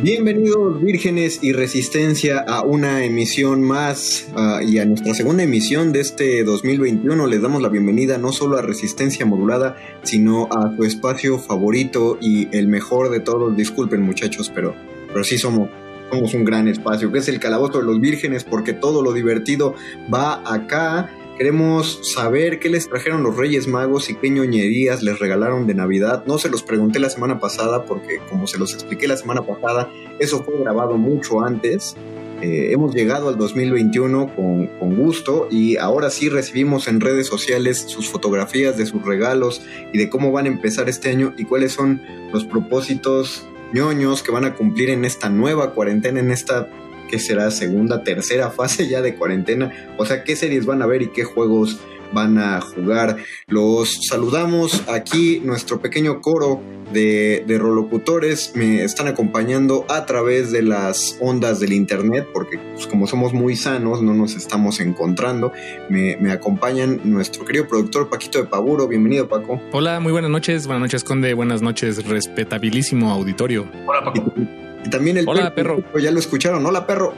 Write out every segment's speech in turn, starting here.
Bienvenidos vírgenes y resistencia a una emisión más uh, y a nuestra segunda emisión de este 2021. Les damos la bienvenida no solo a Resistencia Modulada, sino a su espacio favorito y el mejor de todos. Disculpen muchachos, pero, pero sí somos, somos un gran espacio, que es el Calabozo de los Vírgenes, porque todo lo divertido va acá. Queremos saber qué les trajeron los Reyes Magos y qué ñoñerías les regalaron de Navidad. No se los pregunté la semana pasada porque como se los expliqué la semana pasada, eso fue grabado mucho antes. Eh, hemos llegado al 2021 con, con, gusto y ahora sí recibimos en redes sociales sus fotografías de sus regalos y de cómo van a empezar este año y cuáles son los propósitos ñoños que van a cumplir en esta nueva cuarentena, en esta que será segunda, tercera fase ya de cuarentena. O sea, qué series van a ver y qué juegos van a jugar. Los saludamos aquí, nuestro pequeño coro de, de rolocutores me están acompañando a través de las ondas del internet, porque pues, como somos muy sanos, no nos estamos encontrando. Me, me, acompañan nuestro querido productor Paquito de Paburo. Bienvenido, Paco. Hola, muy buenas noches. Buenas noches, Conde. Buenas noches, respetabilísimo auditorio. Hola, Paco. Y también el Hola, perro. perro. Ya lo escucharon. Hola, perro.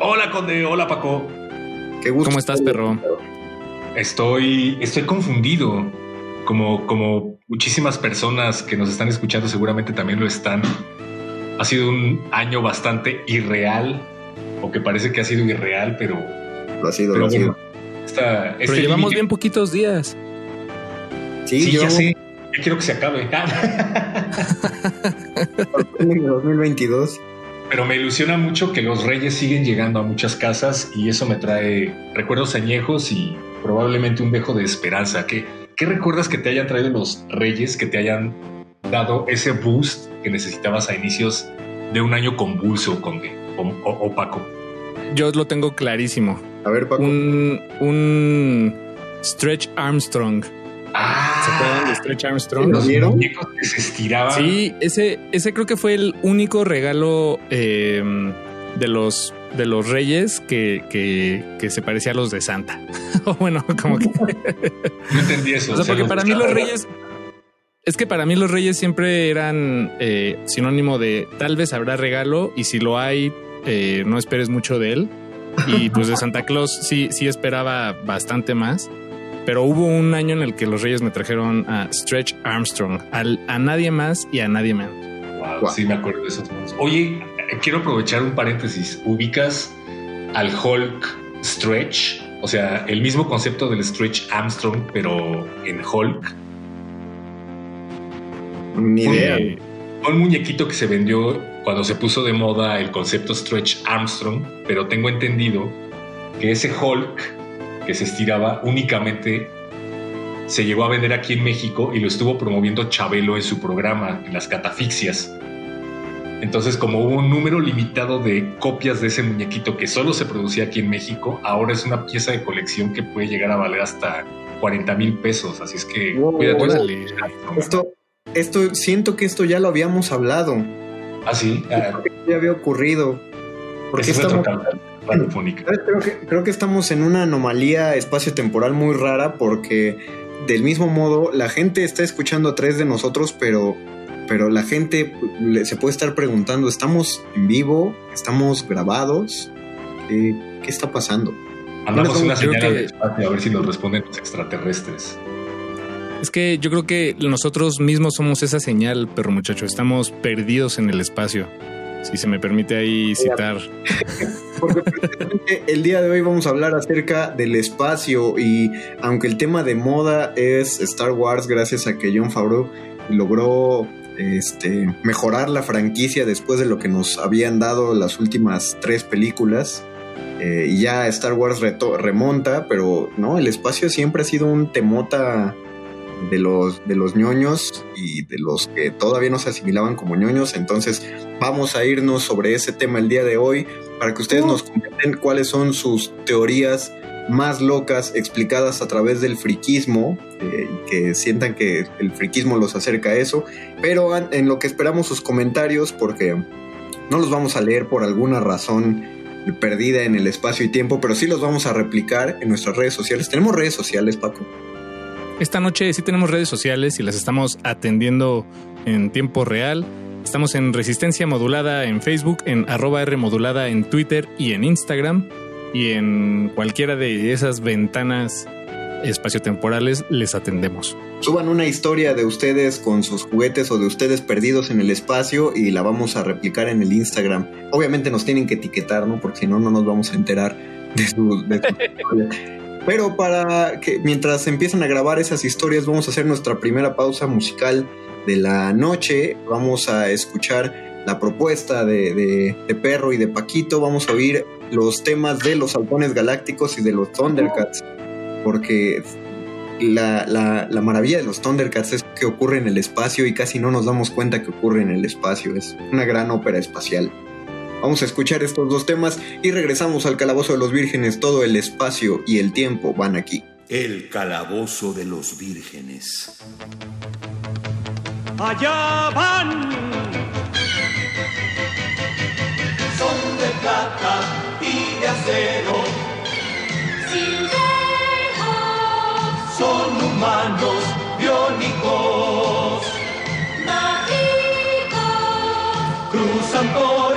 Hola, Conde. Hola, Paco. Qué gusto. ¿Cómo estás, perro? Estoy, estoy confundido. Como, como muchísimas personas que nos están escuchando seguramente también lo están. Ha sido un año bastante irreal, o que parece que ha sido irreal, pero... Lo ha sido, pero lo ha sido. esta- Pero este llevamos bien poquitos días. Sí, Sí, yo ya sé. Ya quiero que se acabe. en el 2022. Pero me ilusiona mucho que los reyes siguen llegando a muchas casas y eso me trae recuerdos añejos y probablemente un dejo de esperanza. ¿Qué, ¿Qué recuerdas que te hayan traído los reyes, que te hayan dado ese boost que necesitabas a inicios de un año convulso, Conde o, o- opaco? Yo lo tengo clarísimo. A ver, Paco. Un, un Stretch Armstrong. ¿Se acuerdan de Ah, Stretch Armstrong? ¿Lo vieron? que se estiraban. Sí, ese, ese creo que fue el único regalo eh, de los de los reyes que, que, que se parecía a los de Santa. O bueno, como que. No entendí eso. O sea, porque los para mí los reyes. Es que para mí los reyes siempre eran eh, sinónimo de tal vez habrá regalo y si lo hay, eh, no esperes mucho de él. Y pues de Santa Claus sí, sí esperaba bastante más. Pero hubo un año en el que los reyes me trajeron a Stretch Armstrong, al- a nadie más y a nadie menos. Wow, Wow. sí me acuerdo de esos monos. Oye, quiero aprovechar un paréntesis. ¿Ubicas al Hulk Stretch? O sea, el mismo concepto del Stretch Armstrong, pero en Hulk. Ni idea. Eh, Un muñequito que se vendió cuando se puso de moda el concepto Stretch Armstrong, pero tengo entendido que ese Hulk que se estiraba únicamente se llegó a vender aquí en México y lo estuvo promoviendo Chabelo en su programa, en las catafixias. Entonces, como hubo un número limitado de copias de ese muñequito que solo se producía aquí en México, ahora es una pieza de colección que puede llegar a valer hasta 40 mil pesos. Así es que cuídate. Esto, esto, siento que esto ya lo habíamos hablado. Ah, sí. Ah. ya había ocurrido. Porque estamos, creo, que, creo que estamos en una anomalía espacio-temporal muy rara porque del mismo modo la gente está escuchando a tres de nosotros, pero pero la gente se puede estar preguntando, ¿estamos en vivo? ¿Estamos grabados? ¿Qué, está pasando? Hablamos una señal que... espacio a ver si nos responden los extraterrestres. Es que yo creo que nosotros mismos somos esa señal, perro muchacho. Estamos perdidos en el espacio. Si se me permite ahí citar. Porque el día de hoy vamos a hablar acerca del espacio y aunque el tema de moda es Star Wars, gracias a que John Favreau logró este, mejorar la franquicia después de lo que nos habían dado las últimas tres películas. Eh, y ya Star Wars remonta, pero no, el espacio siempre ha sido un temota de los, de los ñoños y de los que todavía no se asimilaban como ñoños. Entonces vamos a irnos sobre ese tema el día de hoy para que ustedes nos comenten cuáles son sus teorías más locas explicadas a través del friquismo, eh, que sientan que el friquismo los acerca a eso, pero en lo que esperamos sus comentarios, porque no los vamos a leer por alguna razón perdida en el espacio y tiempo, pero sí los vamos a replicar en nuestras redes sociales. ¿Tenemos redes sociales, Paco? Esta noche sí tenemos redes sociales y las estamos atendiendo en tiempo real. Estamos en Resistencia Modulada en Facebook, en arroba R Modulada en Twitter y en Instagram y en cualquiera de esas ventanas espaciotemporales les atendemos. Suban una historia de ustedes con sus juguetes o de ustedes perdidos en el espacio y la vamos a replicar en el Instagram. Obviamente nos tienen que etiquetar, ¿no? Porque si no, no nos vamos a enterar de su, historia. Pero para que mientras empiezan a grabar esas historias, vamos a hacer nuestra primera pausa musical de la noche. Vamos a escuchar la propuesta de, de Perro y de Paquito. Vamos a oír los temas de los halcones galácticos y de los Thundercats, porque la, la, maravilla de los Thundercats es que ocurre en el espacio y casi no nos damos cuenta que ocurre en el espacio, es una gran ópera espacial. Vamos a escuchar estos dos temas y regresamos al Calabozo de los Vírgenes. Todo el espacio y el tiempo van aquí. El Calabozo de los Vírgenes. Allá van. Son de plata de acero. Son humanos biónicos. Mágicos. Cruzan por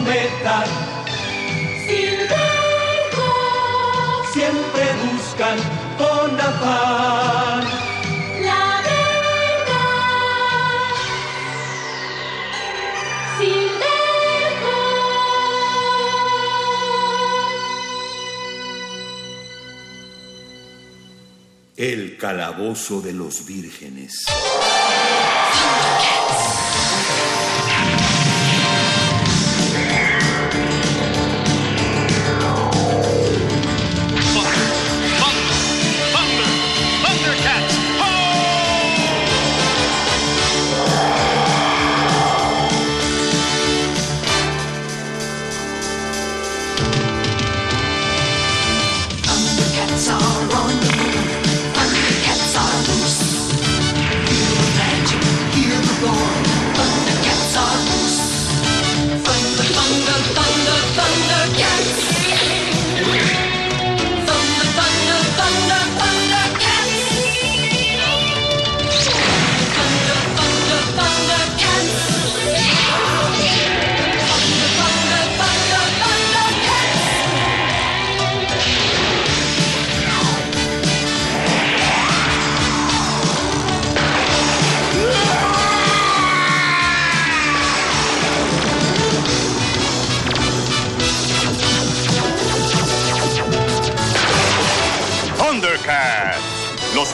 son su meta. Siempre buscan con afán. La verdad. El calabozo de los vírgenes.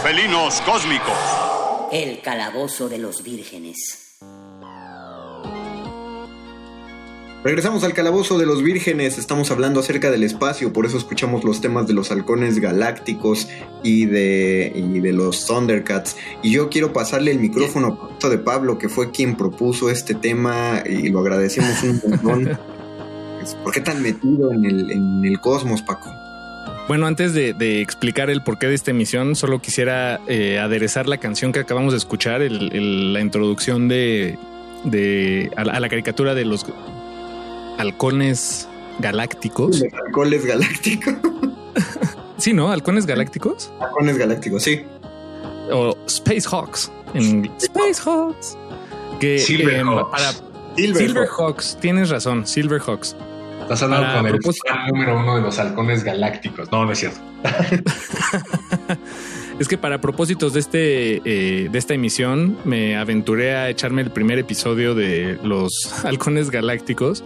Felinos cósmicos. El calabozo de los vírgenes. Regresamos al calabozo de los vírgenes, estamos hablando acerca del espacio, por eso escuchamos los temas de los halcones galácticos y de, y de los Thundercats. Y yo quiero pasarle el micrófono a de Pablo, que fue quien propuso este tema y lo agradecemos un montón. ¿Por qué tan metido en el, en el cosmos, Paco? Bueno, antes de, de, explicar el porqué de esta emisión, solo quisiera eh, aderezar la canción que acabamos de escuchar, el, el, la introducción de, de a, la, a, la, caricatura de los halcones galácticos. Halcones galácticos. sí, ¿no? Halcones galácticos. Halcones galácticos, sí. O Space Hawks. En Space Hawks. Que Silver eh, Hawks. para Silver, Silver Hawks. tienes razón, Silver Hawks. Estás hablando con el fan número uno de los halcones galácticos. No, no es cierto. Es que para propósitos de este eh, de esta emisión me aventuré a echarme el primer episodio de los halcones galácticos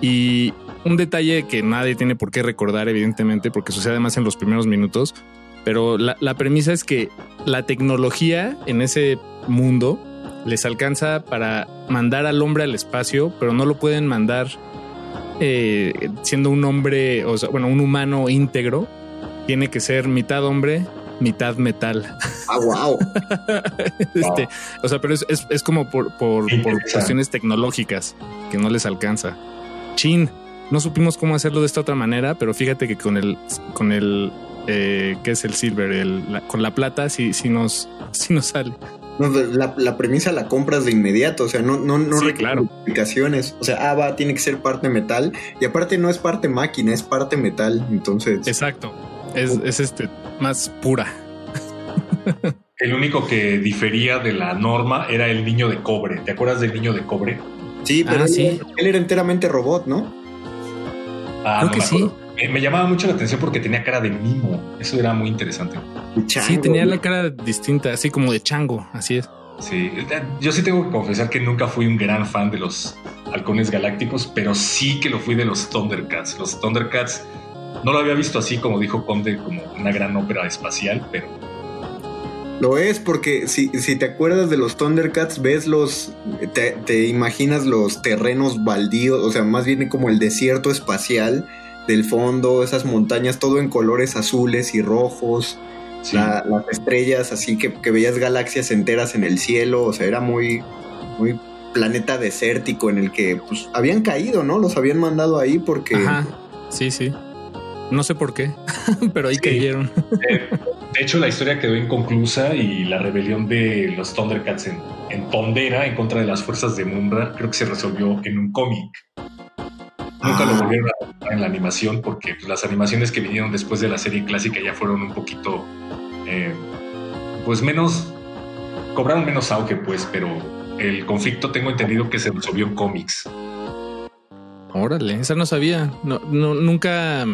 y un detalle que nadie tiene por qué recordar evidentemente porque sucede además en los primeros minutos, pero la, la premisa es que la tecnología en ese mundo les alcanza para mandar al hombre al espacio, pero no lo pueden mandar eh, siendo un hombre, o sea, bueno, un humano íntegro. Tiene que ser mitad hombre, mitad metal. Ah, wow. Este, o sea, pero es, es, es como por, por, por cuestiones tecnológicas que no les alcanza. Chin, no supimos cómo hacerlo de esta otra manera, pero fíjate que con el, con el, eh, ¿qué es el silver? El, la- con la plata sí, sí nos, sí nos sale. No, la, la premisa la compras de inmediato, o sea, no, no, no Sí, requiere claro. explicaciones. O sea, ah, va, tiene que ser parte metal. Y aparte no es parte máquina, es parte metal. Entonces, Exacto. Es, es este, más pura. El único que difería de la norma era el niño de cobre. ¿Te acuerdas del niño de cobre? sí, pero Ah, él, sí. él era enteramente robot, ¿no? Ah, Creo no que me sí. me llamaba mucho la atención porque tenía cara de mimo. Eso era muy interesante. Chango, Sí, tenía la cara distinta, así como de chango, así es. Sí, yo sí tengo que confesar que nunca fui un gran fan de los halcones galácticos, pero sí que lo fui de los Thundercats. Los Thundercats no lo había visto así como dijo Conde, como una gran ópera espacial, pero Lo es porque si, si te acuerdas de los Thundercats, ves los. Te, te imaginas los terrenos baldíos, o sea, más bien como el desierto espacial del fondo, esas montañas, todo en colores azules y rojos. Sí. la- las estrellas, así que, que veías galaxias enteras en el cielo, o sea, era muy, muy planeta desértico en el que pues habían caído, ¿no? Los habían mandado ahí porque Ajá, sí, sí. No sé por qué, pero ahí Sí. cayeron. Eh, de hecho, la historia quedó inconclusa y la rebelión de los Thundercats en, en Tondera en contra de las fuerzas de Munra creo que se resolvió en un cómic. Nunca lo Ah. volvieron a en la animación porque pues, las animaciones que vinieron después de la serie clásica ya fueron un poquito, eh, pues menos, cobraron menos auge, pues, pero el conflicto tengo entendido que se resolvió en cómics. Órale, esa no sabía. No, no, nunca,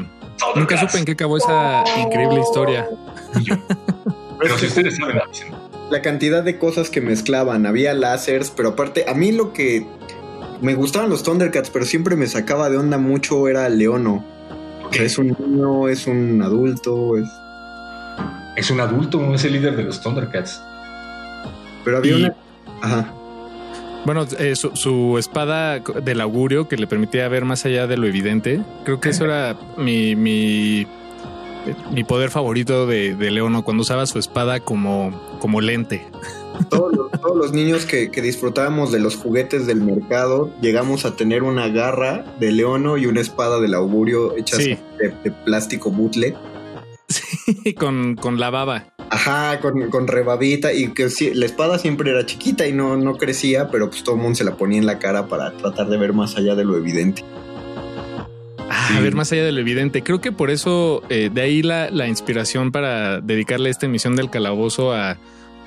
nunca supe en qué acabó esa increíble historia. Yo. Pero si ustedes saben, la cantidad de cosas que mezclaban, había láseres, pero aparte, a mí lo que me gustaban los Thundercats, pero siempre me sacaba de onda mucho era Leono. O sea, es un niño, es un adulto, es... Es un adulto, no es el líder de los Thundercats. pero había Y- una... Ajá. Bueno, eh, su, su espada del augurio que le permitía ver más allá de lo evidente. Creo que eso era mi, mi, mi poder favorito de, de Leono, cuando usaba su espada como, como lente. todos los, todos los niños que, que disfrutábamos de los juguetes del mercado, llegamos a tener una garra de leono y una espada del augurio hechas Sí. de, de plástico butle. Con, con la baba. Ajá, con, con rebabita y que la espada siempre era chiquita y no, no crecía, pero pues todo el mundo se la ponía en la cara para tratar de ver más allá de lo evidente. Ah, Sí. A ver, más allá de lo evidente. Creo que por eso, eh, de ahí la, la inspiración para dedicarle esta emisión del calabozo a,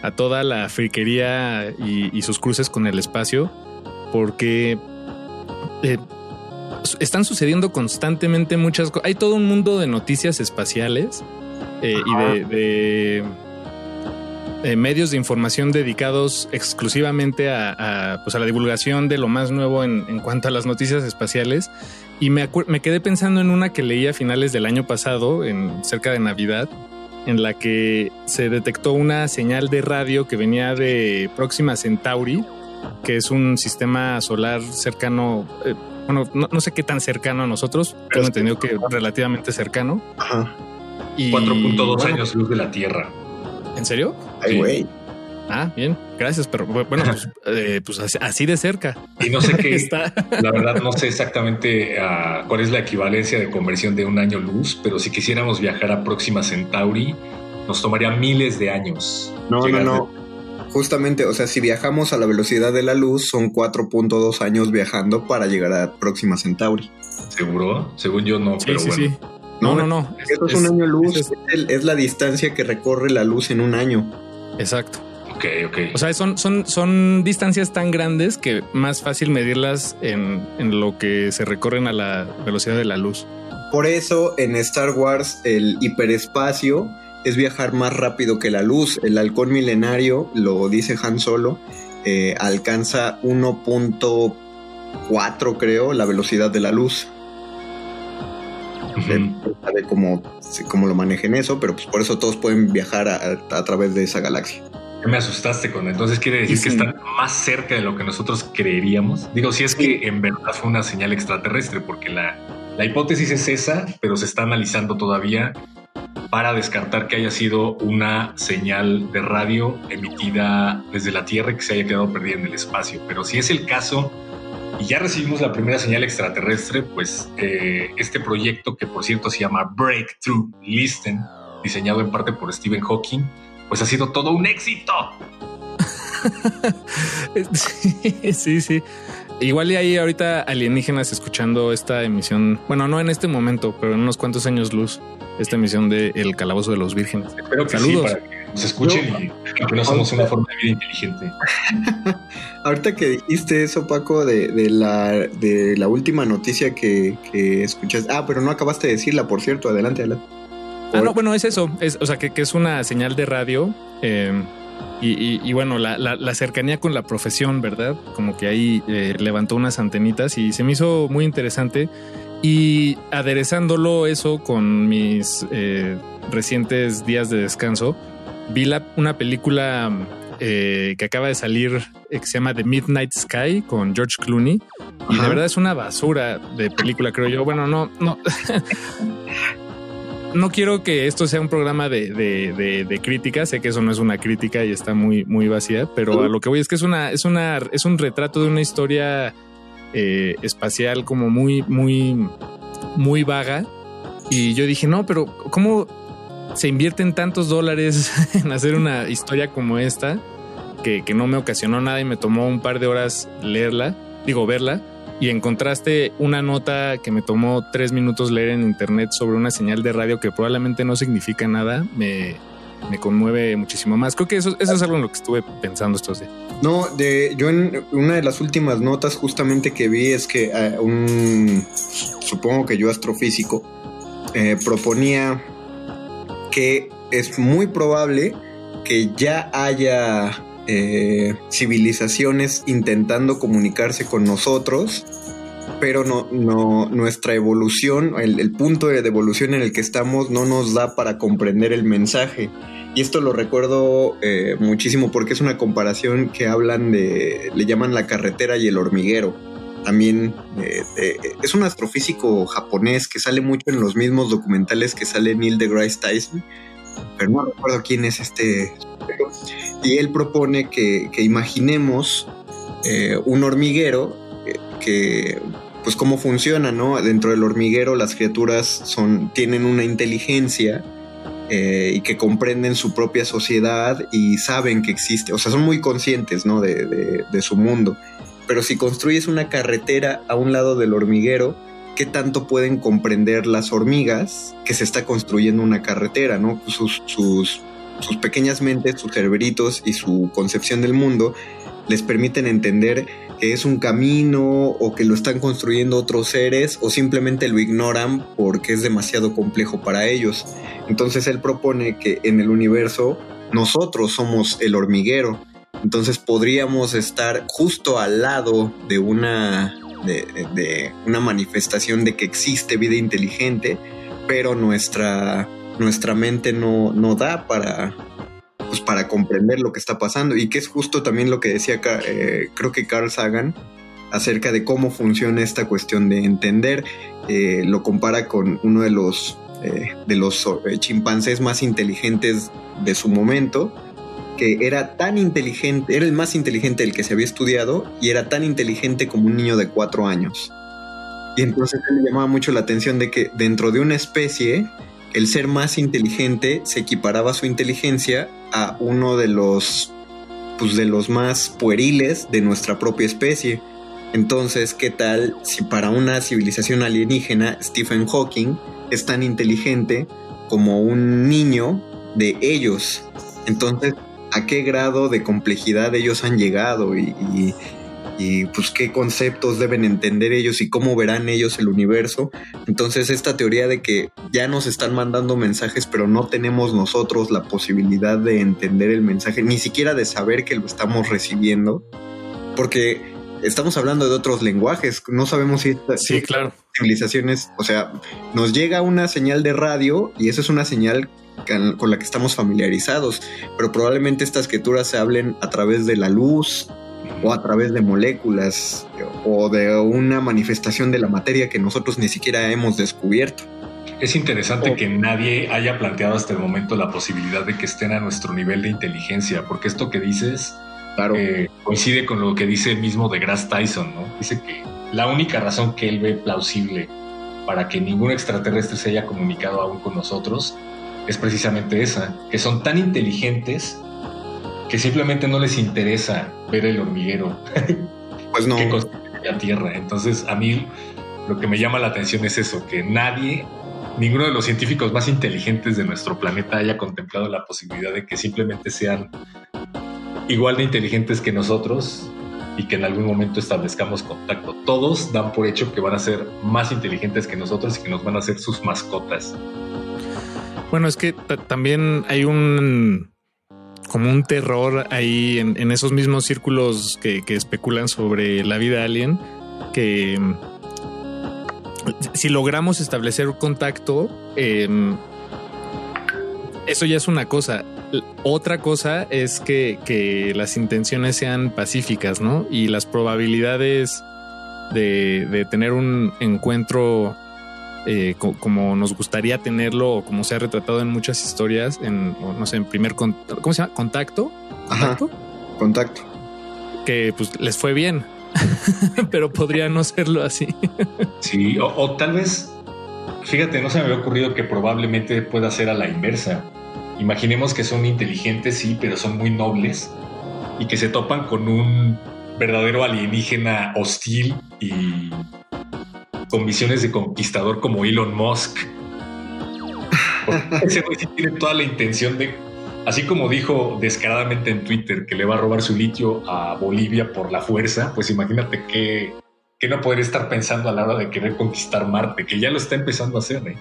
a toda la friquería y, y sus cruces con el espacio, porque eh, están sucediendo constantemente muchas cosas. Hay todo un mundo de noticias espaciales eh, y de, de, eh, medios de información dedicados exclusivamente a, a, pues a la divulgación de lo más nuevo en, en cuanto a las noticias espaciales. Y me, me quedé pensando en una que leí a finales del año pasado, en cerca de Navidad, en la que se detectó una señal de radio que venía de Próxima Centauri, que es un sistema solar cercano, eh, bueno, no, sé qué tan cercano a nosotros, tengo entendido que relativamente cercano. Ajá. Y 4.2 años luz de la Tierra. ¿En serio? Ay, güey. Ah, bien, gracias, pero bueno, pues, eh, pues así, de cerca. Y no sé qué está. La verdad, no sé exactamente uh, cuál es la equivalencia de conversión de un año luz, pero si quisiéramos viajar a Próxima Centauri, nos tomaría miles de años. No, no, no. Justamente, o sea, si viajamos a la velocidad de la luz, son 4.2 años viajando para llegar a Próxima Centauri. ¿Seguro? Según yo no, pero bueno. Sí. No, no, no. Esto es, un año luz, es, es la distancia que recorre la luz en un año. Exacto. Ok, ok. O sea, son, son, son distancias tan grandes que más fácil medirlas en, en lo que se recorren a la velocidad de la luz. Por eso en Star Wars el hiperespacio es viajar más rápido que la luz. El halcón milenario, lo dice Han Solo, eh, alcanza 1.4 creo la velocidad de la luz. De cómo, cómo, lo manejen eso, pero pues por eso todos pueden viajar a través de esa galaxia me asustaste con entonces quiere decir que están más cerca de lo que nosotros creeríamos. Digo, si es que en verdad fue una señal extraterrestre, porque la, la hipótesis es esa, pero se está analizando todavía para descartar que haya sido una señal de radio emitida desde la Tierra y que se haya quedado perdida en el espacio. Pero si es el caso y ya recibimos la primera señal extraterrestre, pues eh, este proyecto que por cierto se llama Breakthrough Listen, diseñado en parte por Stephen Hawking, pues ha sido todo un éxito. sí, sí. Igual y ahí ahorita alienígenas escuchando esta emisión, bueno, no en este momento, pero en unos cuantos años luz, esta emisión de El Calabozo de los Vírgenes. Espero que Saludos. Sí, para que nos escuchen y que no somos una forma de vida inteligente. ahorita que dijiste eso, Paco, de, la, de la última noticia que, que escuchaste. Ah, pero no acabaste de decirla, por cierto. Adelante, adelante. Ah, no, bueno, es eso. Es, o sea, que, es una señal de radio. Em, y, bueno, la, cercanía con la profesión, ¿verdad? Como que ahí eh, levantó unas antenitas y se me hizo muy interesante. Y aderezándolo eso con mis eh, recientes días de descanso, vi la, una película eh, que acaba de salir que se llama The Midnight Sky con George Clooney. Y de verdad es una basura de película, creo yo. Bueno, no, no. no quiero que esto sea un programa de, crítica. Sé que eso no es una crítica y está muy, muy vacía, pero a lo que voy es que es una, es una, es un retrato de una historia eh, espacial como muy, muy, muy vaga. Y yo dije, no, pero ¿cómo se invierten tantos dólares en hacer una historia como esta? Que, no me ocasionó nada y me tomó un par de horas leerla, digo, verla y encontraste una nota que me tomó tres minutos leer en internet sobre una señal de radio que probablemente no significa nada, me, conmueve muchísimo más. Creo que eso, eso es algo en lo que estuve pensando estos días. No, de, yo en una de las últimas notas justamente que vi es que eh, un, supongo que yo astrofísico, eh, proponía que es muy probable que ya haya eh, civilizaciones intentando comunicarse con nosotros, pero no, no nuestra evolución, el, punto de evolución en el que estamos no nos da para comprender el mensaje. Y esto lo recuerdo eh, muchísimo porque es una comparación que hablan de, le llaman la carretera y el hormiguero. También eh, es un astrofísico japonés que sale mucho en los mismos documentales que sale Neil deGrasse Tyson, pero no recuerdo quién es este y él propone que, imaginemos eh, un hormiguero eh, que, pues cómo funciona, ¿no? Dentro del hormiguero las criaturas son, tienen una inteligencia eh, y que comprenden su propia sociedad y saben que existe, o sea, son muy conscientes, ¿no? De su mundo. Pero si construyes una carretera a un lado del hormiguero, ¿qué tanto pueden comprender las hormigas que se está construyendo una carretera, ¿no? Sus, sus sus pequeñas mentes, sus cerebritos y su concepción del mundo les permiten entender que es un camino o que lo están construyendo otros seres o simplemente lo ignoran porque es demasiado complejo para ellos. Entonces él propone que en el universo nosotros somos el hormiguero. Entonces podríamos estar justo al lado de una, de, una manifestación de que existe vida inteligente, pero nuestra nuestra mente no, no da para, pues para comprender lo que está pasando. Y que es justo también lo que decía eh, creo que Carl Sagan acerca de cómo funciona esta cuestión de entender eh, lo compara con uno de los eh, de los chimpancés más inteligentes de su momento que era tan inteligente era el más inteligente del que se había estudiado y era tan inteligente como un niño de cuatro años y entonces le llamaba mucho la atención de que dentro de una especie el ser más inteligente se equiparaba su inteligencia a uno de los pues de los más pueriles de nuestra propia especie. Entonces, ¿qué tal si para una civilización alienígena Stephen Hawking es tan inteligente como un niño de ellos? Entonces, ¿a qué grado de complejidad ellos han llegado y, y pues qué conceptos deben entender ellos y cómo verán ellos el universo. Entonces esta teoría de que ya nos están mandando mensajes pero no tenemos nosotros la posibilidad de entender el mensaje, ni siquiera de saber que lo estamos recibiendo, porque estamos hablando de otros lenguajes, no sabemos si sí, claro. civilizaciones, o sea, nos llega una señal de radio y esa es una señal con la que estamos familiarizados, pero probablemente estas criaturas se hablen a través de la luz, o a través de moléculas o de una manifestación de la materia que nosotros ni siquiera hemos descubierto. Es interesante que nadie haya planteado hasta el momento la posibilidad de que estén a nuestro nivel de inteligencia, porque esto que dices eh, coincide con lo que dice el mismo de Grass Tyson, ¿no? Dice que la única razón que él ve plausible para que ningún extraterrestre se haya comunicado aún con nosotros es precisamente esa, que son tan inteligentes que simplemente no les interesa ver el hormiguero. Pues no. que construye la Tierra. Entonces, a mí lo que me llama la atención es eso, que nadie, ninguno de los científicos más inteligentes de nuestro planeta haya contemplado la posibilidad de que simplemente sean igual de inteligentes que nosotros y que en algún momento establezcamos contacto. Todos dan por hecho que van a ser más inteligentes que nosotros y que nos van a ser sus mascotas. Bueno, es que también hay un como un terror ahí en, esos mismos círculos que, especulan sobre la vida alien, que mm, si logramos establecer contacto, em, eso ya es una cosa. Otra cosa es que, las intenciones sean pacíficas, ¿no? Y las probabilidades de, de tener un encuentro eh, como nos gustaría tenerlo o como se ha retratado en muchas historias, en, no sé, en primer, ¿cómo se llama? Contacto. Contacto. Contacto. Que pues les fue bien, pero podría no serlo así. sí, o, tal vez, fíjate, no se me había ocurrido que probablemente pueda ser a la inversa. Imaginemos que son inteligentes, sí, pero son muy nobles y que se topan con un verdadero alienígena hostil y con visiones de conquistador como Elon Musk. Ese güey sí tiene toda la intención de, así como dijo descaradamente en Twitter que le va a robar su litio a Bolivia por la fuerza, pues imagínate que, que no podría estar pensando a la hora de querer conquistar Marte, que ya lo está empezando a hacer, ¿eh?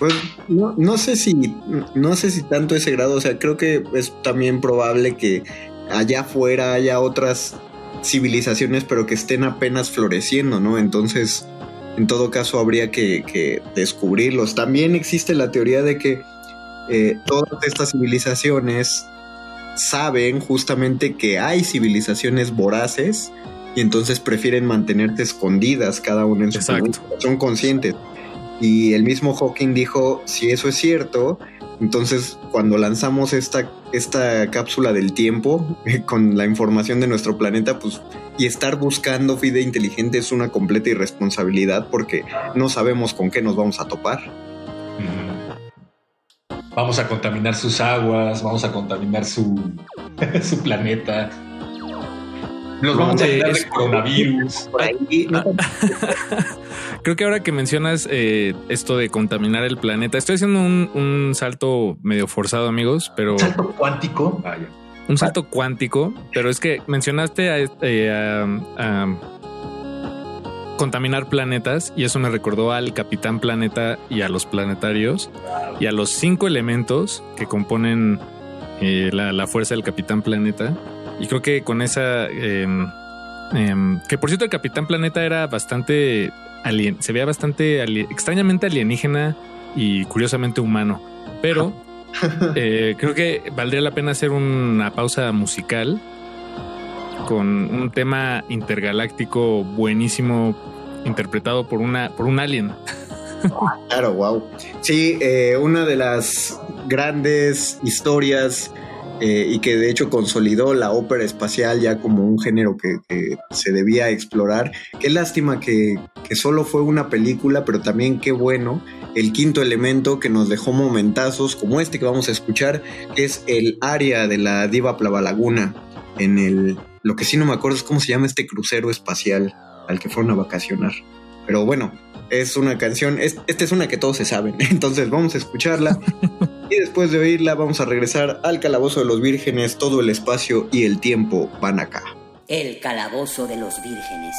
Pues no, no sé si no sé si tanto ese grado, o sea, creo que es también probable que allá afuera haya otras civilizaciones, pero que estén apenas floreciendo, ¿no? Entonces, en todo caso habría que, descubrirlos. También existe la teoría de que eh, todas estas civilizaciones saben justamente que hay civilizaciones voraces y entonces prefieren mantenerse escondidas cada uno en su planeta. Son conscientes. Y el mismo Hawking dijo, si eso es cierto, entonces cuando lanzamos esta, esta cápsula del tiempo con la información de nuestro planeta, pues y estar buscando vida inteligente es una completa irresponsabilidad porque no sabemos con qué nos vamos a topar. Vamos a contaminar sus aguas, vamos a contaminar su, su planeta. Nos vamos a llenar de coronavirus. Creo que ahora que mencionas eh, esto de contaminar el planeta, estoy haciendo un, salto medio forzado, amigos, pero. Salto cuántico. Vaya un salto cuántico, pero es que mencionaste eh, a, contaminar planetas y eso me recordó al Capitán Planeta y a los planetarios y a los cinco elementos que componen eh, la, fuerza del Capitán Planeta. Y creo que con esa... Em, em, que por cierto el Capitán Planeta era bastante... Alien, se veía bastante extrañamente alienígena y curiosamente humano Pero eh, creo que valdría la pena hacer una pausa musical con un tema intergaláctico buenísimo interpretado por una por un alien. Claro, wow. Sí, eh, una de las grandes historias eh, y que de hecho consolidó la ópera espacial ya como un género que, se debía explorar. Qué lástima que, que, solo fue una película, pero también qué bueno el quinto elemento que nos dejó momentazos como este que vamos a escuchar, que es el área de la diva Plavalaguna en el... Lo que sí no me acuerdo es cómo se llama este crucero espacial al que fueron a vacacionar. Pero bueno, es una canción, es, esta es una que todos se saben, entonces vamos a escucharla y después de oírla vamos a regresar al Calabozo de los Vírgenes, todo el espacio y el tiempo van acá. El Calabozo de los Vírgenes.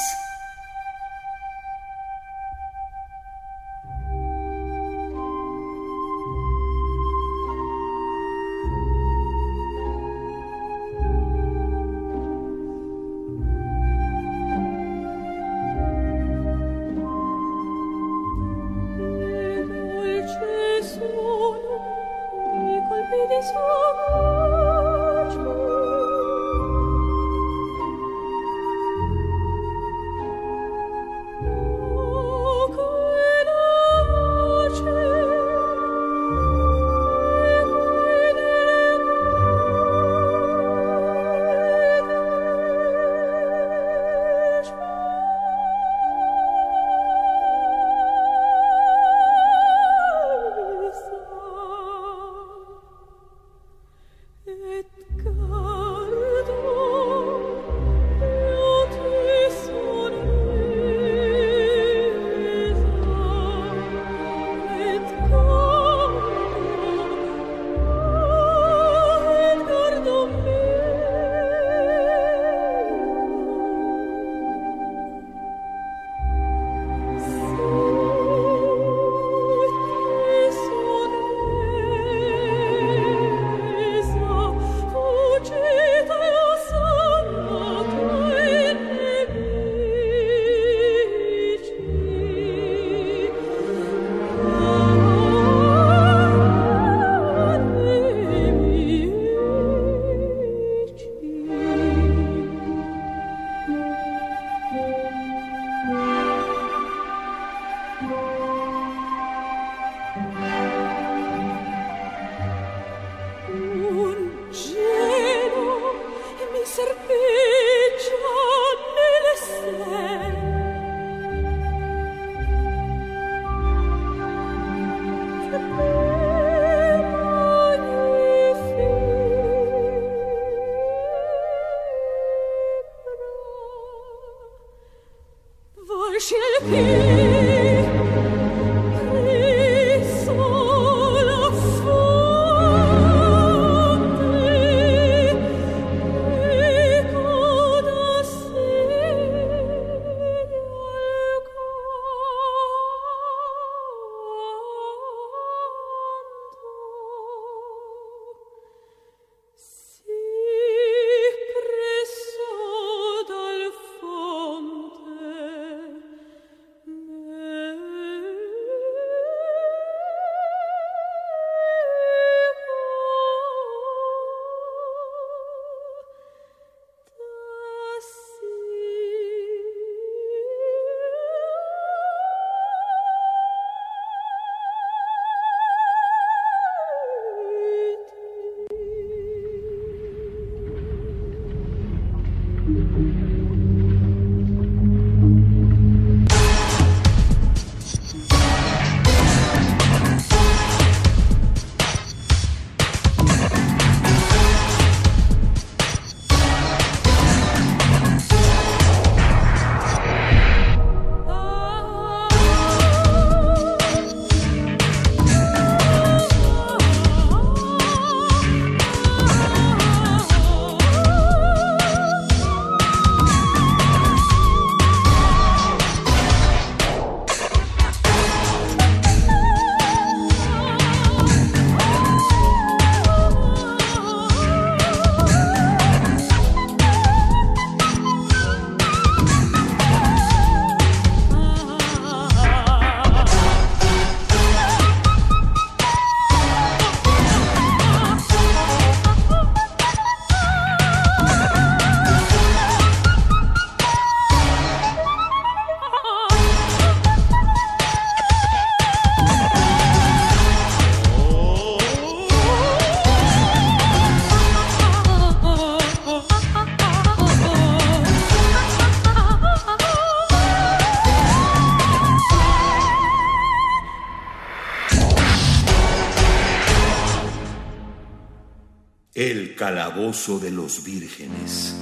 Calabozo de los vírgenes.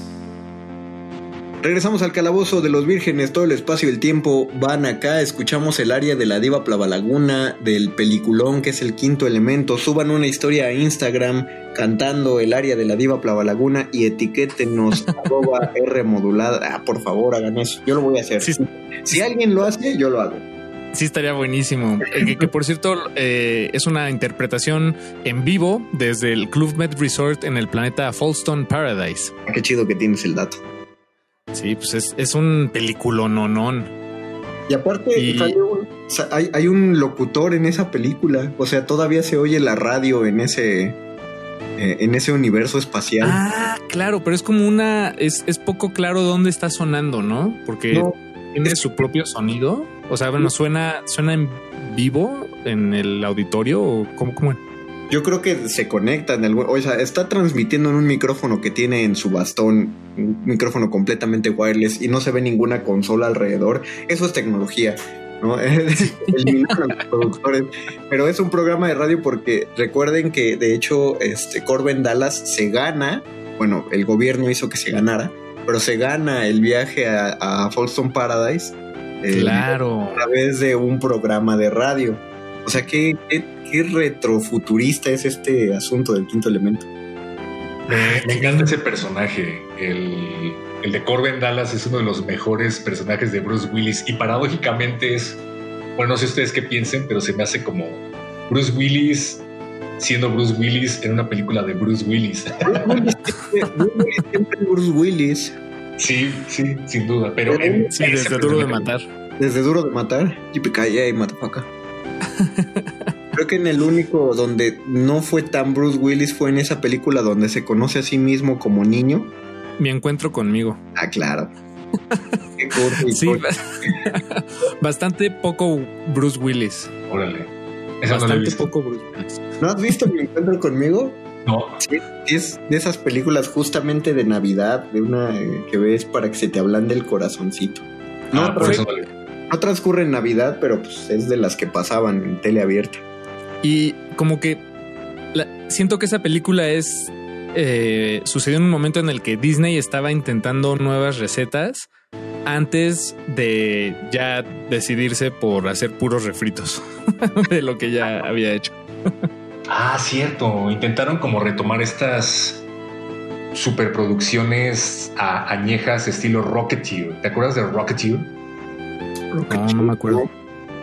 Regresamos al calabozo de los vírgenes, todo el espacio y el tiempo van acá, escuchamos el área de la diva Plavalaguna, del peliculón que es el quinto elemento, suban una historia a Instagram cantando el área de la diva Plavalaguna y etiquétenos arroba R modulada, ah, por favor hagan eso, yo lo voy a hacer. Sí. Si alguien lo hace, yo lo hago. Sí, estaría buenísimo. Eh, que, que, por cierto eh, es una interpretación en vivo desde el Club Med Resort en el planeta Fallstone Paradise. Qué chido que tienes el dato. Sí, pues es, es un película nonón. Y aparte, y... Un, hay, hay, un locutor en esa película. O sea, todavía se oye la radio en ese. Eh, en ese universo espacial. Ah, claro, pero es como una. Es, es poco claro dónde está sonando, ¿no? Porque no, tiene su propio sonido. O sea, bueno, suena, suena en vivo en el auditorio o cómo, cómo? Yo creo que se conectan, o sea, está transmitiendo en un micrófono que tiene en su bastón, un micrófono completamente wireless y no se ve ninguna consola alrededor. Eso es tecnología, ¿no? Eliminaron a los productores. Pero es un programa de radio porque recuerden que de hecho este Corben Dallas se gana, bueno, el gobierno hizo que se ganara, pero se gana el viaje a, a Folston Paradise. Eh, claro. A través de un programa de radio. O sea, ¿qué, qué, qué retrofuturista es este asunto del quinto elemento? Me, me encanta ese personaje. El, el, de Corbin Dallas es uno de los mejores personajes de Bruce Willis y paradójicamente es, bueno, no sé ustedes qué piensen, pero se me hace como Bruce Willis siendo Bruce Willis en una película de Bruce Willis. siempre Bruce Willis. Sí, sí, sin duda. Pero en, sí, desde Duro de Matar. Desde Duro de Matar. Y Matafaca. Creo que en el único donde no fue tan Bruce Willis fue en esa película donde se conoce a sí mismo como niño. Mi encuentro conmigo. Ah, claro. Qué sí, bastante poco Bruce Willis. Órale. Esa bastante no poco Bruce Willis. ¿No has visto Mi encuentro conmigo? No. Sí, es de esas películas justamente de Navidad, de una eh, que ves para que se te ablande el corazoncito. No, ah, por eso no transcurre en Navidad, pero pues es de las que pasaban en tele abierta. Y como que la, siento que esa película es eh, sucedió en un momento en el que Disney estaba intentando nuevas recetas antes de ya decidirse por hacer puros refritos de lo que ya había hecho. ah, cierto. Intentaron como retomar estas superproducciones a, añejas estilo Rocketeer. ¿Te acuerdas de Rocketeer? No, no me acuerdo.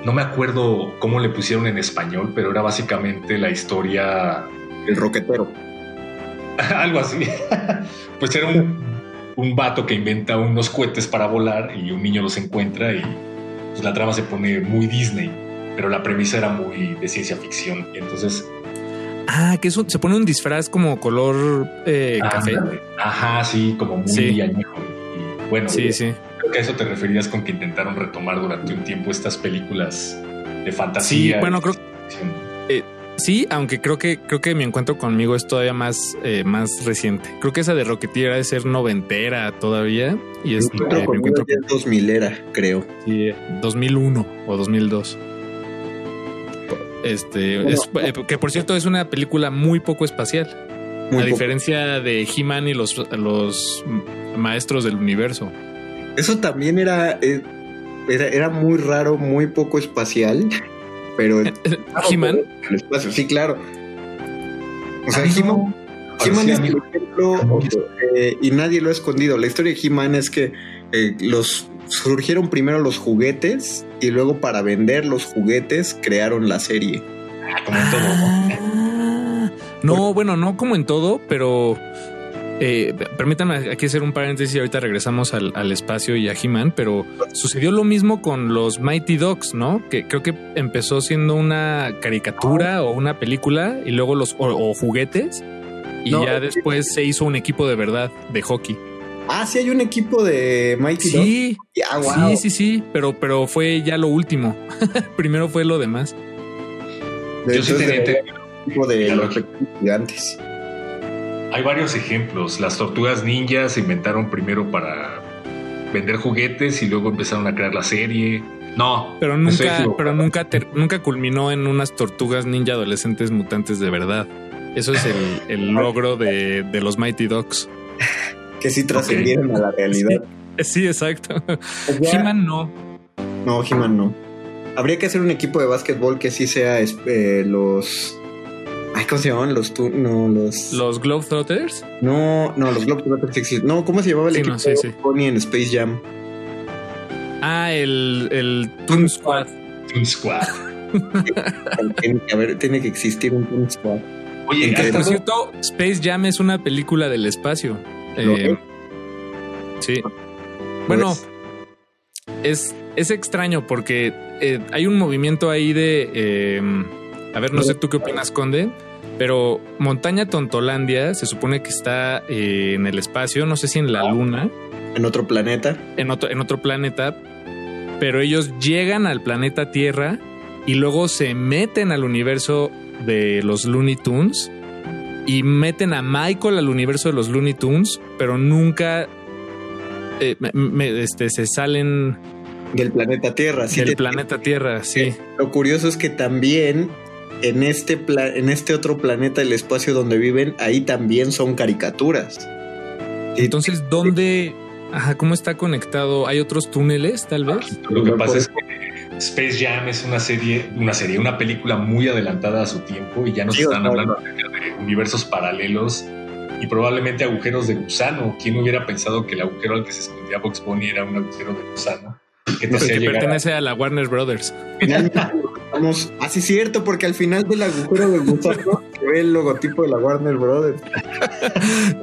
No me acuerdo cómo le pusieron en español, pero era básicamente la historia. El roquetero. Algo así. pues era un, un, vato que inventa unos cohetes para volar y un niño los encuentra y pues, la trama se pone muy Disney, pero la premisa era muy de ciencia ficción. Entonces. Ah, que eso se pone un disfraz como color eh, ah, café. Ajá, sí, como muy Sí. añejo. Y bueno, Sí, sí. creo que a eso te referías con que intentaron retomar durante un tiempo estas películas de fantasía. Sí, bueno, creo-. Eh, sí, aunque creo que creo que mi encuentro conmigo es todavía más, eh, más reciente. Creo que esa de Rocketeer de ser noventera todavía. Y es Mi encuentro eh, mi encuentro es 2000 era, creo. Sí, 2001 o 2002. Este, es- eh, que por cierto es una película muy poco espacial, Muy a poco. diferencia de He-Man y los, los maestros del universo. Eso también era, eh, era, era muy raro, muy poco espacial, pero He-Man, el espacio, sí, claro. O sea, He-Man He-Man parecía es, por ejemplo, eh, y nadie lo ha escondido. La historia de He-Man es que eh, los surgieron primero los juguetes y luego para vender los juguetes crearon la serie. Ah, como en todo. Ah, no, bueno, no como en todo, pero eh, permítanme aquí hacer un paréntesis y ahorita regresamos al, al espacio y a He-Man, pero sucedió lo mismo con los Mighty Ducks, ¿no? Que creo que empezó siendo una caricatura o una película y luego los o, o juguetes y No, ya que- después se hizo un equipo de verdad de hockey. Ah, sí, hay un equipo de Mighty Ducks. Sí, Ah, wow. sí, sí, sí, pero, pero fue ya lo último. Primero fue lo demás. Yo sí tenía equipo de Ya lo- los gigantes. Hay varios ejemplos. Las tortugas ninjas se inventaron primero para vender juguetes y luego empezaron a crear la serie. No, Pero nunca, pero nunca, ter- nunca culminó en unas tortugas ninja adolescentes mutantes de verdad. Eso es el, el logro de, de los Mighty Ducks. Que sí trascendieron a la realidad. Sí, exacto. Pues ya- He-Man no. No, He-Man no. Habría que hacer un equipo de básquetbol que sí sea eh, los. Ay, ¿cómo se llamaban? Los tu- no, los. Los Globetrotters. No, no, los Globetrotters existen. No, ¿cómo se llamaba el Sí, equipo no, sí, de sí. Bonnie en Space Jam? Ah, el, el Toon Squad. Toon Squad. tiene que haber, tiene que existir un Toon Squad. Oye, En ¿has que- Por estado- cierto, Space Jam es una película del espacio. ¿Lo Eh, es? sí. Bueno, Pues, es, es extraño porque eh, hay un movimiento ahí de... eh, a ver, no sé tú qué opinas, Conde, pero Montaña Tontolandia se supone que está eh, en el espacio, no sé si en la Luna, en otro planeta. en otro, en otro planeta, pero ellos llegan al planeta Tierra y luego se meten al universo de los Looney Tunes y meten a Michael al universo de los Looney Tunes, pero nunca eh, me- este, se salen Del planeta Tierra. Sí, del planeta Tierra, sí. Lo curioso es que también en este, pla- en este otro planeta, el espacio donde viven, ahí también son caricaturas. Entonces, ¿dónde? Ajá, ¿cómo está conectado? ¿Hay otros túneles, tal vez? Lo que pasa es que Space Jam es una serie, una serie, una película muy adelantada a su tiempo y ya nos Sí, están hablando acerca de universos paralelos y probablemente agujeros de gusano. ¿Quién hubiera pensado que el agujero al que se escondía Box Bunny era un agujero de gusano? Que te hacía Que llegar a- pertenece a la Warner Brothers. Finalmente estamos. Así es cierto, porque al final del agujero de gusano se ve el logotipo de la Warner Brothers.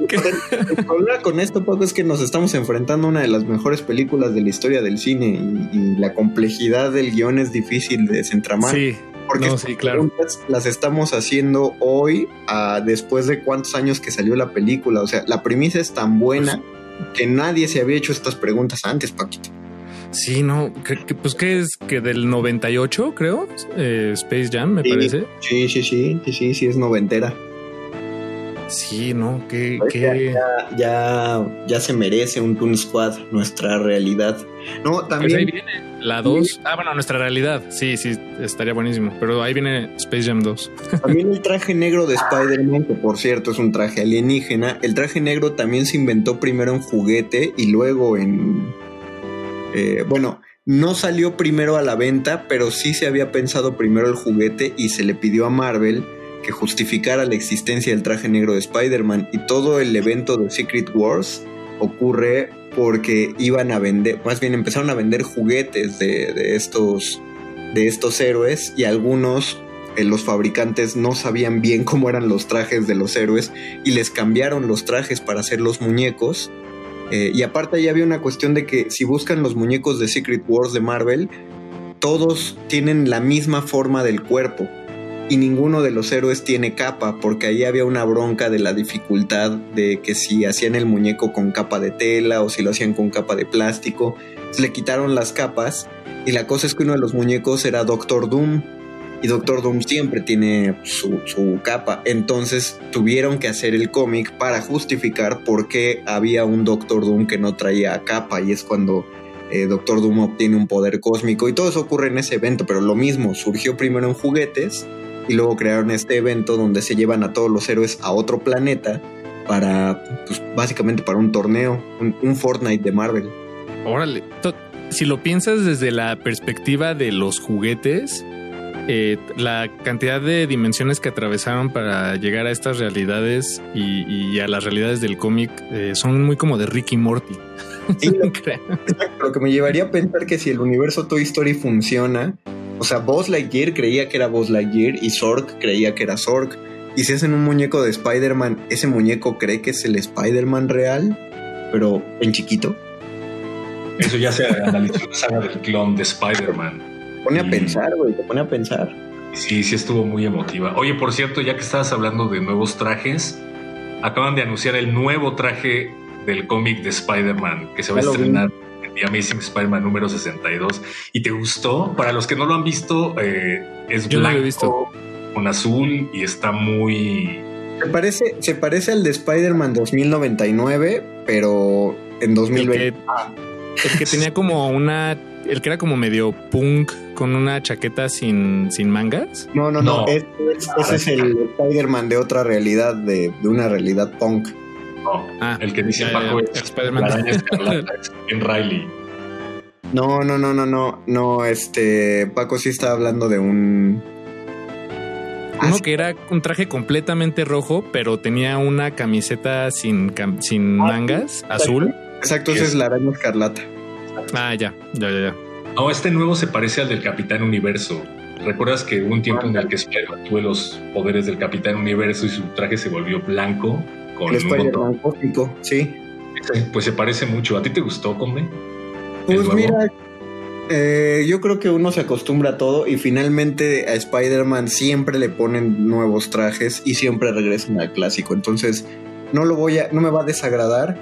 El problema con esto, Paco, es que nos estamos enfrentando a una de las mejores películas de la historia del cine y, y la complejidad del guion es difícil de desentramar. Sí, porque no, sí, claro. preguntas las estamos haciendo hoy, ah, después de cuántos años que salió la película. O sea, la premisa es tan buena que nadie se había hecho estas preguntas antes, Paquito. Sí, no, que, que- pues que es que del 98, creo, eh, Space Jam, me Sí. parece. Sí, sí, sí, sí, sí, sí, es noventera. Sí, no, que, Pues ya, que ya, ya, ya se merece un Toon Squad, nuestra realidad. No, pues ahí también viene la 2. Ah, bueno, nuestra realidad. Sí, sí, estaría buenísimo. Pero ahí viene Space Jam 2. También el traje negro de Spider-Man, que por cierto es un traje alienígena. El traje negro también se inventó primero en juguete y luego en... eh, bueno, no salió primero a la venta, pero sí se había pensado primero el juguete y se le pidió a Marvel que justificara la existencia del traje negro de Spider-Man. Y todo el evento de Secret Wars ocurre porque iban a vender, más bien empezaron a vender juguetes de, de estos, de estos héroes y algunos eh, los fabricantes no sabían bien cómo eran los trajes de los héroes y les cambiaron los trajes para hacer los muñecos. Eh, y aparte ahí había una cuestión de que si buscan los muñecos de Secret Wars de Marvel, todos tienen la misma forma del cuerpo y ninguno de los héroes tiene capa porque ahí había una bronca de la dificultad de que si hacían el muñeco con capa de tela o si lo hacían con capa de plástico, le quitaron las capas. Y la cosa es que uno de los muñecos era Doctor Doom y Doctor Doom siempre tiene su, su capa. Entonces tuvieron que hacer el cómic para justificar por qué había un Doctor Doom que no traía capa. Y es cuando eh, Doctor Doom obtiene un poder cósmico. Y todo eso ocurre en ese evento. Pero lo mismo, surgió primero en juguetes y luego crearon este evento donde se llevan a todos los héroes a otro planeta para, pues básicamente para un torneo, un, un Fortnite de Marvel. Órale. Si lo piensas desde la perspectiva de los juguetes, eh, la cantidad de dimensiones que atravesaron para llegar a estas realidades y, y a las realidades del cómic eh, son muy como de Ricky Morty. Sí, lo- Creo. Lo que me llevaría a pensar que si el universo Toy Story funciona, o sea, Buzz Lightyear creía que era Buzz Lightyear y Zork creía que era Zork. Y si hacen un muñeco de Spider-Man, ese muñeco cree que es el Spider-Man real, pero en chiquito. Eso ya se analizó en la saga del clon de Spider-Man. Te pone a pensar, güey, te pone a pensar. Sí, sí estuvo muy emotiva. Oye, por cierto, ya que estabas hablando de nuevos trajes, acaban de anunciar el nuevo traje del cómic de Spider-Man que se va a estrenar en The Amazing Spider-Man número 62. ¿Y te gustó? Para los que no lo han visto, eh, es Yo no lo he blanco visto. con azul y está muy... Se parece, se parece al de Spider-Man 2099, pero en 2020. El que, el que tenía como una el que era como medio punk con una chaqueta sin, sin mangas. No, no, no. No. es- es- ese es el Spider-Man de otra realidad, de, de una realidad punk. No, Ah, el que dice Paco es Spider-Man. Ben Riley. No, no, no, no, no. No, este. Paco sí está hablando de un. Uno Ah, que era un traje completamente rojo, pero tenía una camiseta sin, cam- sin mangas, azul. Exacto, esa es la araña escarlata. Ah, ya, ya, ya, ya. No, este nuevo se parece al del Capitán Universo. ¿Recuerdas que hubo un tiempo en el que Spider-Man tuvo los poderes del Capitán Universo y su traje se volvió blanco con El? Spider-Man cósmico, sí. Pues se parece mucho. ¿A ti te gustó, Conde? Pues nuevo? mira, eh, yo creo que uno se acostumbra a todo y finalmente a Spider-Man siempre le ponen nuevos trajes y siempre regresan al clásico. Entonces, no lo voy a, no me va a desagradar.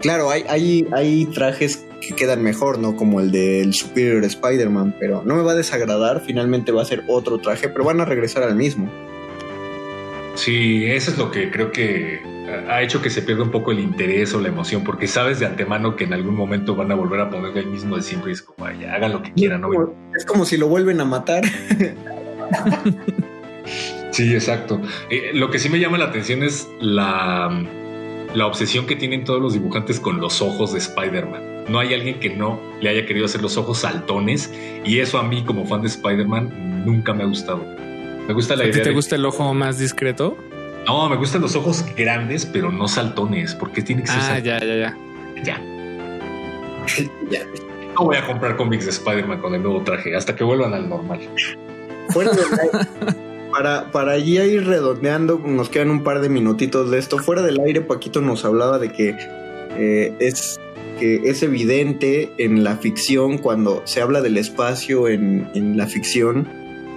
Claro, hay, hay, hay trajes que quedan mejor, ¿no? Como el del Superior Spider-Man, pero no me va a desagradar. Finalmente va a ser otro traje, pero van a regresar al mismo. Sí, eso es lo que creo que ha hecho que se pierda un poco el interés o la emoción, porque sabes de antemano que en algún momento van a volver a poner el mismo de siempre y es como, "Ay, hagan lo que quieran, ¿no? Es como si lo vuelven a matar. Sí, exacto. Eh, lo que sí me llama la atención es la, la obsesión que tienen todos los dibujantes con los ojos de Spider-Man. No hay alguien que no le haya querido hacer los ojos saltones y eso a mí como fan de Spider-Man nunca me ha gustado. Me gusta la ¿A ti idea te de- gusta el ojo más discreto? No, me gustan los ojos grandes, pero no saltones, porque tiene que ser Ah, saltones. ya, ya, ya. Ya. Ya. No voy a comprar cómics de Spider-Man con el nuevo traje hasta que vuelvan al normal. Fuera aire, para, para ya ir redondeando, nos quedan un par de minutitos de esto. Fuera del aire, Paquito nos hablaba de que eh, es que es evidente en la ficción cuando se habla del espacio en, en la ficción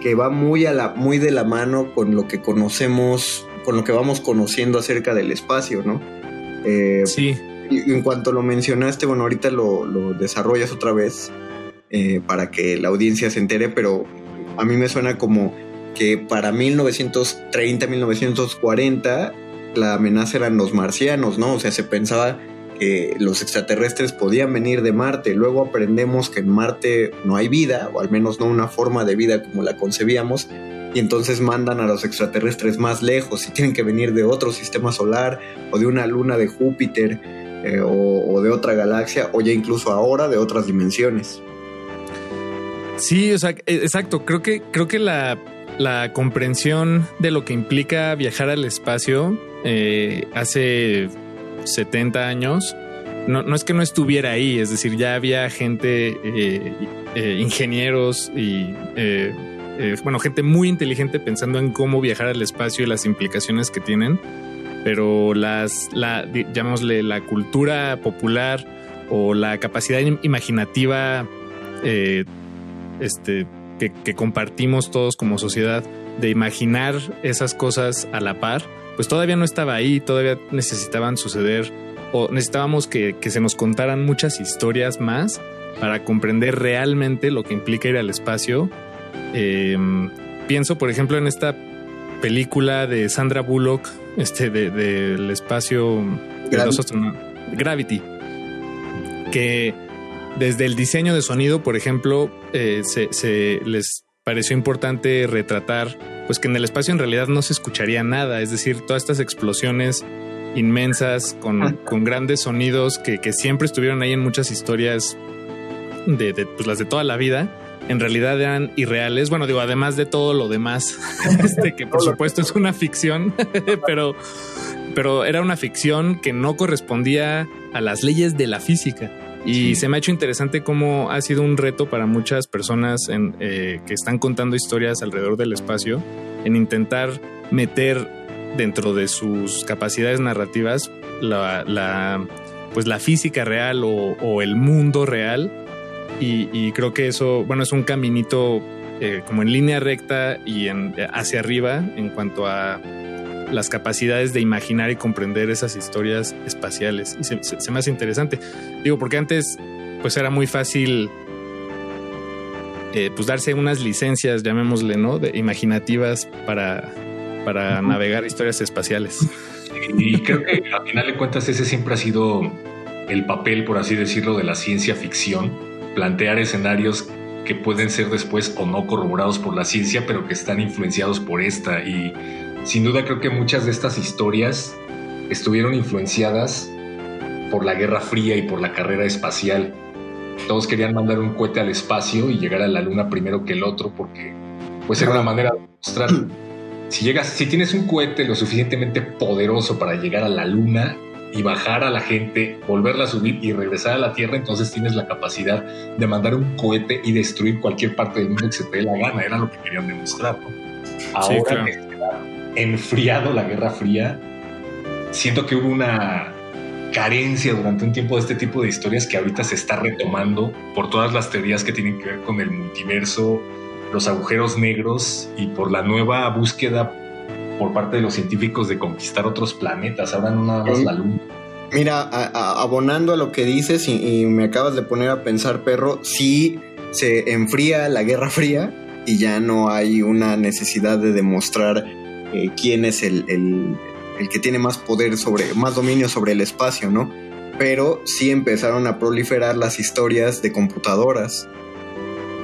que va muy a la muy de la mano con lo que conocemos, con lo que vamos conociendo acerca del espacio, ¿no? Eh, Sí, y en cuanto lo mencionaste, bueno, ahorita lo, lo desarrollas otra vez eh, para que la audiencia se entere, pero a mí me suena como que para 1930, 1940, la amenaza eran los marcianos, ¿no? O sea, se pensaba que los extraterrestres podían venir de Marte. Luego aprendemos que en Marte no hay vida, o al menos no una forma de vida como la concebíamos. Y entonces mandan a los extraterrestres más lejos y tienen que venir de otro sistema solar o de una luna de Júpiter eh, o, o de otra galaxia o ya incluso ahora de otras dimensiones. Sí, o sea, eh, exacto. Creo que, creo que la, la comprensión de lo que implica viajar al espacio eh, hace 70 años no, no es que no estuviera ahí, es decir, ya había gente, eh, eh, ingenieros y eh, bueno, gente muy inteligente pensando en cómo viajar al espacio y las implicaciones que tienen, pero las, la, llamémosle la cultura popular o la capacidad im- imaginativa este, que, que compartimos todos como sociedad de imaginar esas cosas a la par, pues todavía no estaba ahí, todavía necesitaban suceder o necesitábamos que, que se nos contaran muchas historias más para comprender realmente lo que implica ir al espacio. Eh, pienso, por ejemplo, en esta película de Sandra Bullock, este de- del espacio de los astronautas, Gravity, que desde el diseño de sonido, por ejemplo, eh, se, se les pareció importante retratar, pues que en el espacio en realidad no se escucharía nada, es decir, todas estas explosiones inmensas con, con grandes sonidos que, que siempre estuvieron ahí en muchas historias de, de, pues, las de toda la vida, en realidad eran irreales. Bueno, digo, además de todo lo demás, este, que por supuesto es una ficción, pero, pero era una ficción que no correspondía a las leyes de la física. Y se me ha hecho interesante cómo ha sido un reto para muchas personas en, eh, que están contando historias alrededor del espacio en intentar meter dentro de sus capacidades narrativas la, la, pues la física real o, o el mundo real. Y, y, creo que eso, bueno, es un caminito eh, como en línea recta y en, hacia arriba en cuanto a las capacidades de imaginar y comprender esas historias espaciales. Y se, se, se me hace interesante. Digo, porque antes pues era muy fácil eh, pues darse unas licencias, llamémosle, ¿no? De imaginativas para, para uh -huh. navegar historias espaciales. Y creo que al final de cuentas ese siempre ha sido el papel, por así decirlo, de la ciencia ficción. plantear escenarios que pueden ser después o no corroborados por la ciencia, pero que están influenciados por esta. Y sin duda creo que muchas de estas historias estuvieron influenciadas por la Guerra Fría y por la carrera espacial. Todos querían mandar un cohete al espacio y llegar a la Luna primero que el otro, porque pues era una manera de mostrar. Si llegas, si tienes un cohete lo suficientemente poderoso para llegar a la Luna, y bajar a la gente, volverla a subir y regresar a la Tierra, entonces tienes la capacidad de mandar un cohete y destruir cualquier parte del mundo que se te dé la gana. Era lo que querían demostrar. Ahora que se ha enfriado la Guerra Fría, siento que hubo una carencia durante un tiempo de este tipo de historias que ahorita se está retomando por todas las teorías que tienen que ver con el multiverso, los agujeros negros y por la nueva búsqueda por parte de los científicos de conquistar otros planetas, ahora no nada más la Luna. Mira, abonando a lo que dices y, me acabas de poner a pensar, perro, sí se enfría la Guerra Fría y ya no hay una necesidad de demostrar eh, quién es el, el, que tiene más poder sobre, más dominio sobre el espacio, ¿no? Pero sí empezaron a proliferar las historias de computadoras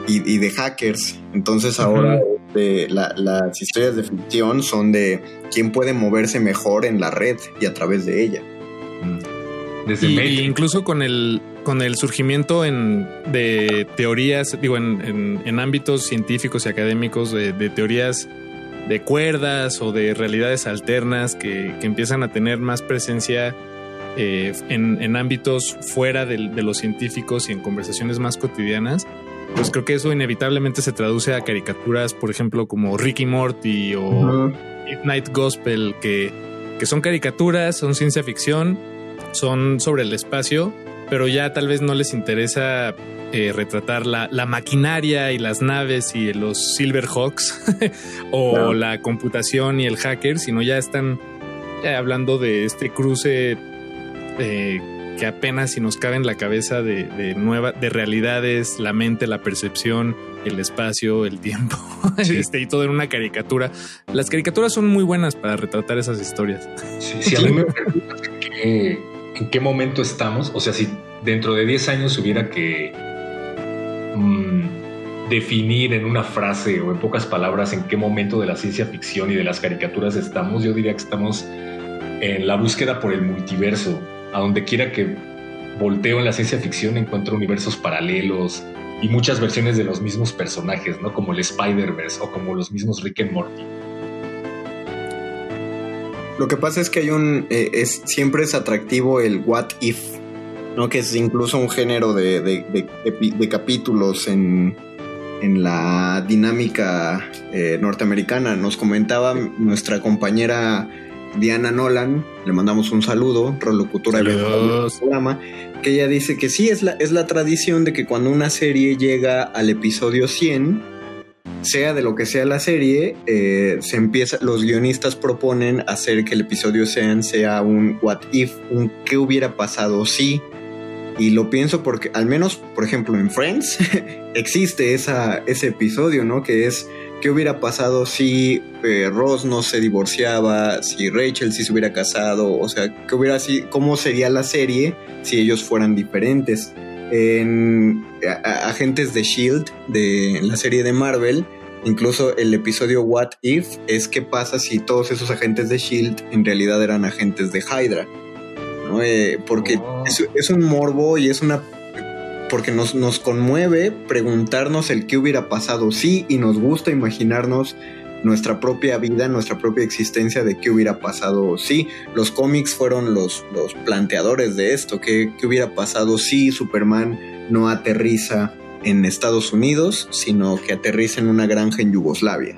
y, de hackers. Entonces ahora las historias de ficción son de quién puede moverse mejor en la red y a través de ella. Mm. Desde y, incluso con el con el surgimiento en, de teorías, digo, en, ámbitos científicos y académicos de, teorías de cuerdas o de realidades alternas que, empiezan a tener más presencia eh, en, ámbitos fuera de, los científicos y en conversaciones más cotidianas, pues creo que eso inevitablemente se traduce a caricaturas, por ejemplo, como Ricky Morty o Night Gospel, que, que son caricaturas, son ciencia ficción, son sobre el espacio, pero ya tal vez no les interesa eh, retratar la, maquinaria y las naves y los Silverhawks o la computación y el hacker, sino ya están hablando de este cruce eh, que apenas si nos cabe en la cabeza de, de, nueva, de realidades, la mente, la percepción, el espacio, el tiempo, este, y todo en una caricatura. Las caricaturas son muy buenas para retratar esas historias. si a mí me preguntas en qué, momento estamos, o sea, si dentro de 10 años hubiera que mm, definir en una frase o en pocas palabras en qué momento de la ciencia ficción y de las caricaturas estamos, yo diría que estamos en la búsqueda por el multiverso a donde quiera que volteo en la ciencia ficción encuentro universos paralelos y muchas versiones de los mismos personajes, ¿no? Como el Spider-Verse o como los mismos Rick and Morty. Lo que pasa es que hay un. Eh, es, siempre es atractivo el what if, ¿no? Que es incluso un género de, de, capítulos en, en, la dinámica eh, norteamericana. Nos comentaba nuestra compañera Diana Nolan, le mandamos un saludo, rolocutora del programa, que ella dice que sí, es la, es la tradición de que cuando una serie llega al episodio 100, sea de lo que sea la serie, eh, se empieza, los guionistas proponen hacer que el episodio 100 sea un what if, un qué hubiera pasado si. Y lo pienso porque, al menos, por ejemplo, en Friends, existe esa, ese episodio, ¿no? Que es ¿Qué hubiera pasado si eh, Ross no se divorciaba, si Rachel sí se hubiera casado? O sea, ¿qué hubiera ¿cómo sería la serie si ellos fueran diferentes? En Agentes de Shield, de la serie de Marvel, incluso el episodio What If es qué pasa si todos esos agentes de Shield en realidad eran agentes de Hydra. Eh, porque oh. es un morbo y es una porque nos, nos conmueve preguntarnos el qué hubiera pasado sí y nos gusta imaginarnos nuestra propia vida, nuestra propia existencia de qué hubiera pasado si los cómics fueron los, los planteadores de esto, qué, qué hubiera pasado si Superman no aterriza en Estados Unidos, sino que aterriza en una granja en Yugoslavia.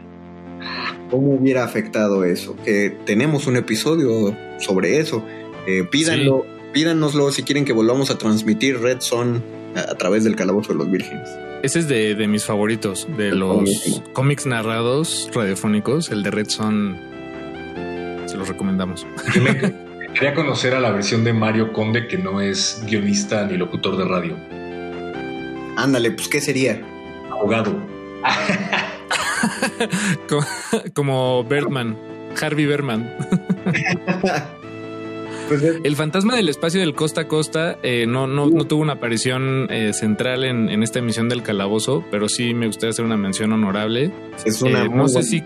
¿Cómo hubiera afectado eso? Que tenemos un episodio sobre eso. Eh, pídanlo, pídanoslo si quieren que volvamos a transmitir Red Son a, través del calabozo de los vírgenes. Ese es de, mis favoritos, de los cómics narrados radiofónicos. El de Red Son se los recomendamos. quería conocer a la versión de Mario Conde que no es guionista ni locutor de radio. Ándale, pues ¿qué sería? Abogado. como, como Bertman, Harvey Berman. Pues es- El fantasma del espacio del costa a costa eh, no, no, no tuvo una aparición eh, central en, en esta emisión del calabozo, pero sí me gustaría hacer una mención honorable. es una Eh, muy no sé buena- si.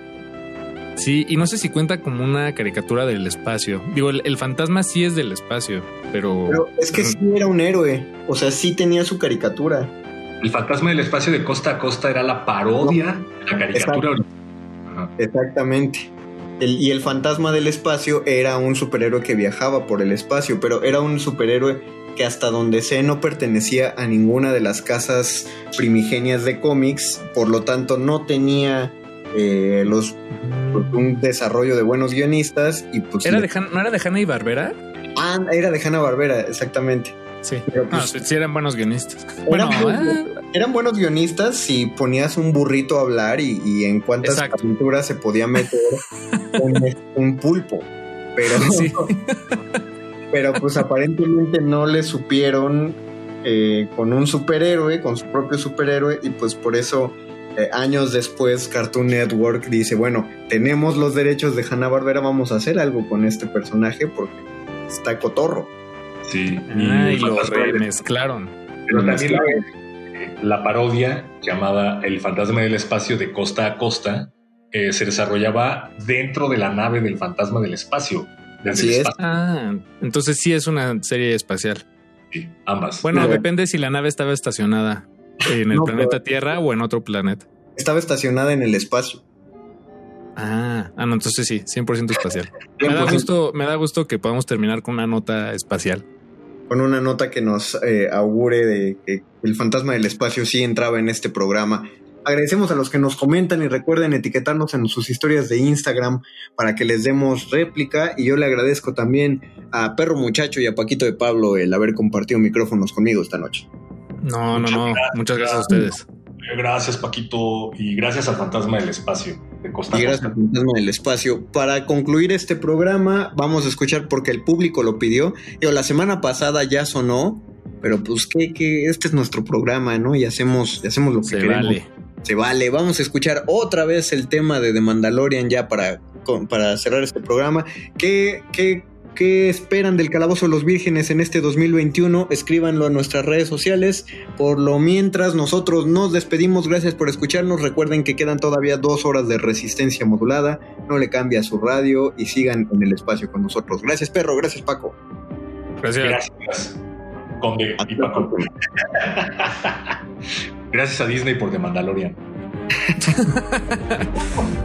Sí, y no sé si cuenta como una caricatura del espacio. Digo, el, el fantasma sí es del espacio, pero. Pero es que sí era un héroe. O sea, sí tenía su caricatura. El fantasma del espacio de costa a costa era la parodia de la caricatura. Exactamente. El- y el fantasma del espacio era un superhéroe que viajaba por el espacio, pero era un superhéroe que hasta donde sé no pertenecía a ninguna de las casas primigenias de cómics, por lo tanto no tenía eh, los un desarrollo de buenos guionistas y pues ¿Era de Han- ¿No era de Hanna y Barbera? Ah, era de Hanna Barbera, exactamente. Sí. Pero, No, pues, sí, sí eran buenos guionistas. Eran, ah, buenos, eran buenos guionistas si ponías un burrito a hablar y, y en cuántas aventuras se podía meter un, un pulpo. Pero, Sí. pero pues aparentemente no le supieron eh, con un superhéroe, con su propio superhéroe, y pues por eso eh, años después Cartoon Network dice, bueno, tenemos los derechos de Hanna Barbera, vamos a hacer algo con este personaje porque está cotorro. Sí. ah, y el lo remezclaron. Pero también la parodia llamada El fantasma del espacio de costa a costa eh, se desarrollaba dentro de la nave del fantasma del espacio. Así es. espacio. Ah, entonces sí es una serie espacial. Sí, ambas. Bueno, No. depende si la nave estaba estacionada en el No, planeta pero- Tierra o en otro planeta. Estaba estacionada en el espacio. Ah, ah, no, entonces sí, 100% espacial. Me da 100%. gusto, me da gusto que podamos terminar con una nota espacial. con una nota que nos eh, augure de que el fantasma del espacio sí entraba en este programa. Agradecemos a los que nos comentan y recuerden etiquetarnos en sus historias de Instagram para que les demos réplica. Y yo le agradezco también a Perro Muchacho y a Paquito de Pablo el haber compartido micrófonos conmigo esta noche. No, no, Muchas no. gracias. Muchas gracias a ustedes. Gracias, Paquito, y gracias al fantasma del espacio Y gracias costa. al fantasma del espacio. Para concluir este programa, vamos a escuchar porque el público lo pidió. Yo, la semana pasada ya sonó, pero pues que, que este es nuestro programa, ¿no? Y hacemos, y hacemos lo que Se queremos. vale. Se vale. Vamos a escuchar otra vez el tema de The Mandalorian ya para, con- para cerrar este programa. ¿Qué, qué, ¿Qué esperan del Calabozo de los Vírgenes en este 2021? Escríbanlo en nuestras redes sociales. Por lo mientras, nosotros nos despedimos. Gracias por escucharnos. Recuerden que quedan todavía dos horas de resistencia modulada. No le cambie a su radio y sigan en el espacio con nosotros. Gracias, perro. Gracias, Paco. Gracias. Gracias, Conde y Paco. Gracias a Disney por The Mandalorian.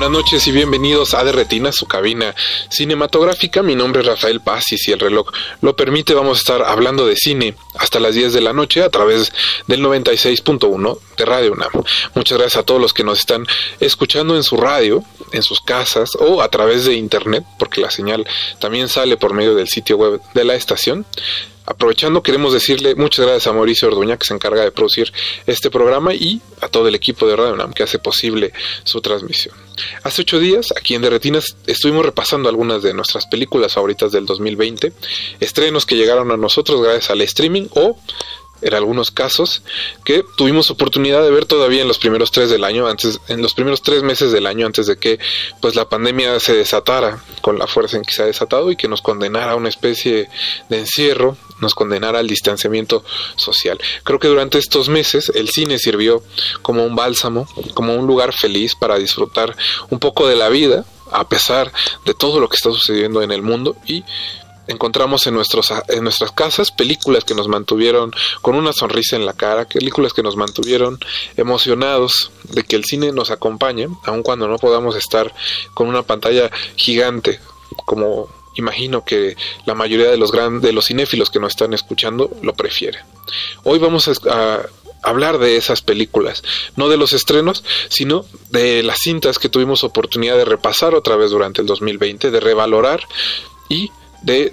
Buenas noches y bienvenidos a De Retina, su cabina cinematográfica. Mi nombre es Rafael Paz y si el reloj lo permite vamos a estar hablando de cine hasta las 10 de la noche a través del 96.1 de Radio UNAM. Muchas gracias a todos los que nos están escuchando en su radio, en sus casas o a través de internet, porque la señal también sale por medio del sitio web de la estación. Aprovechando, queremos decirle muchas gracias a Mauricio Orduña, que se encarga de producir este programa, y a todo el equipo de Radio UNAM que hace posible su transmisión. Hace ocho días, aquí en Derretinas, estuvimos repasando algunas de nuestras películas favoritas del 2020, estrenos que llegaron a nosotros gracias al streaming o en algunos casos que tuvimos oportunidad de ver todavía en los primeros tres del año antes en los primeros tres meses del año antes de que pues la pandemia se desatara con la fuerza en que se ha desatado y que nos condenara a una especie de encierro nos condenara al distanciamiento social. Creo que durante estos meses el cine sirvió como un bálsamo como un lugar feliz para disfrutar un poco de la vida a pesar de todo lo que está sucediendo en el mundo y encontramos en, nuestros, en nuestras casas películas que nos mantuvieron con una sonrisa en la cara, películas que nos mantuvieron emocionados de que el cine nos acompañe, aun cuando no podamos estar con una pantalla gigante como imagino que la mayoría de los gran, de los cinéfilos que nos están escuchando lo prefieren. Hoy vamos a, a hablar de esas películas, no de los estrenos, sino de las cintas que tuvimos oportunidad de repasar otra vez durante el 2020, de revalorar y de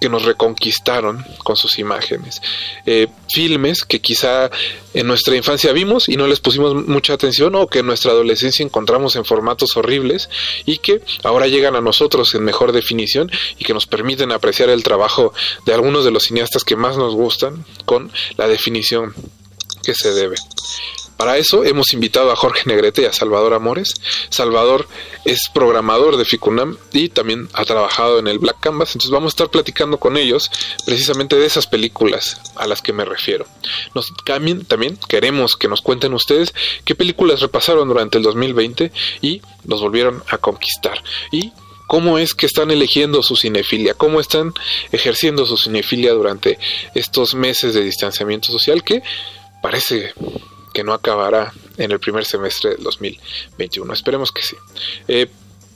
que nos reconquistaron con sus imágenes. Eh, filmes que quizá en nuestra infancia vimos y no les pusimos mucha atención o que en nuestra adolescencia encontramos en formatos horribles y que ahora llegan a nosotros en mejor definición y que nos permiten apreciar el trabajo de algunos de los cineastas que más nos gustan con la definición que se debe. Para eso hemos invitado a Jorge Negrete y a Salvador Amores. Salvador es programador de Ficunam y también ha trabajado en el Black Canvas, entonces vamos a estar platicando con ellos precisamente de esas películas a las que me refiero. Nos también, también queremos que nos cuenten ustedes qué películas repasaron durante el 2020 y los volvieron a conquistar. Y cómo es que están eligiendo su cinefilia, cómo están ejerciendo su cinefilia durante estos meses de distanciamiento social que parece que no acabará en el primer semestre del 2021. Esperemos que sí. Eh,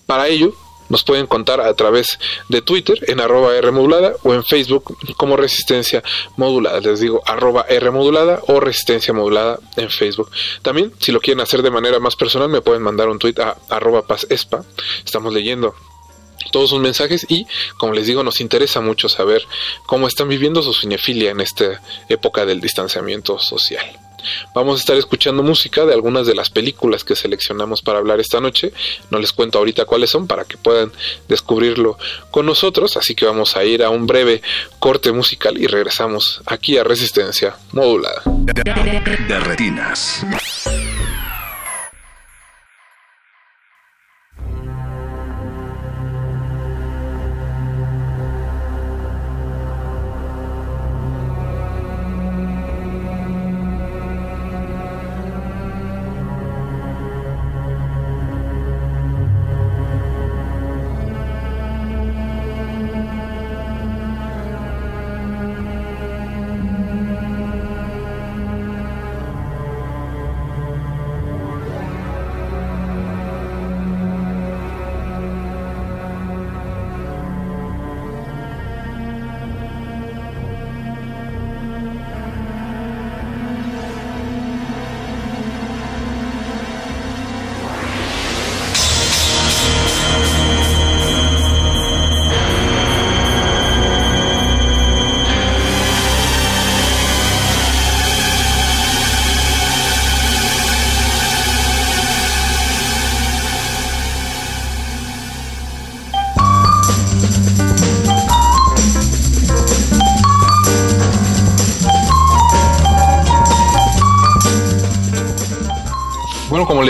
para ello, nos pueden contar a través de Twitter en arroba R o en Facebook como Resistencia Modulada. Les digo arroba R o Resistencia Modulada en Facebook. También, si lo quieren hacer de manera más personal, me pueden mandar un tweet a arroba Paz Espa. Estamos leyendo todos sus mensajes y como les digo nos interesa mucho saber cómo están viviendo su cinefilia en esta época del distanciamiento social. Vamos a estar escuchando música de algunas de las películas que seleccionamos para hablar esta noche. No les cuento ahorita cuáles son para que puedan descubrirlo con nosotros, así que vamos a ir a un breve corte musical y regresamos aquí a Resistencia Modulada. De retinas.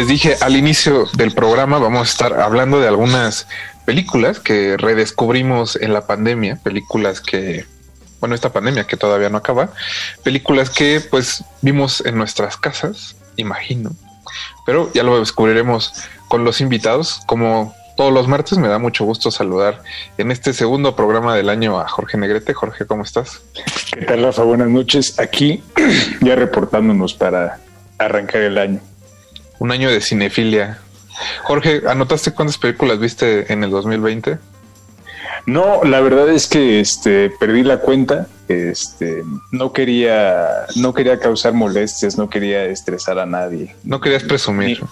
Les dije al inicio del programa, vamos a estar hablando de algunas películas que redescubrimos en la pandemia, películas que, bueno, esta pandemia que todavía no acaba, películas que pues vimos en nuestras casas, imagino, pero ya lo descubriremos con los invitados, como todos los martes me da mucho gusto saludar en este segundo programa del año a Jorge Negrete. Jorge, ¿cómo estás? ¿Qué tal, Rafa? Buenas noches. Aquí ya reportándonos para arrancar el año. Un año de cinefilia. Jorge, ¿anotaste cuántas películas viste en el 2020? No, la verdad es que este perdí la cuenta. Este no quería, no quería causar molestias, no quería estresar a nadie. No querías presumir.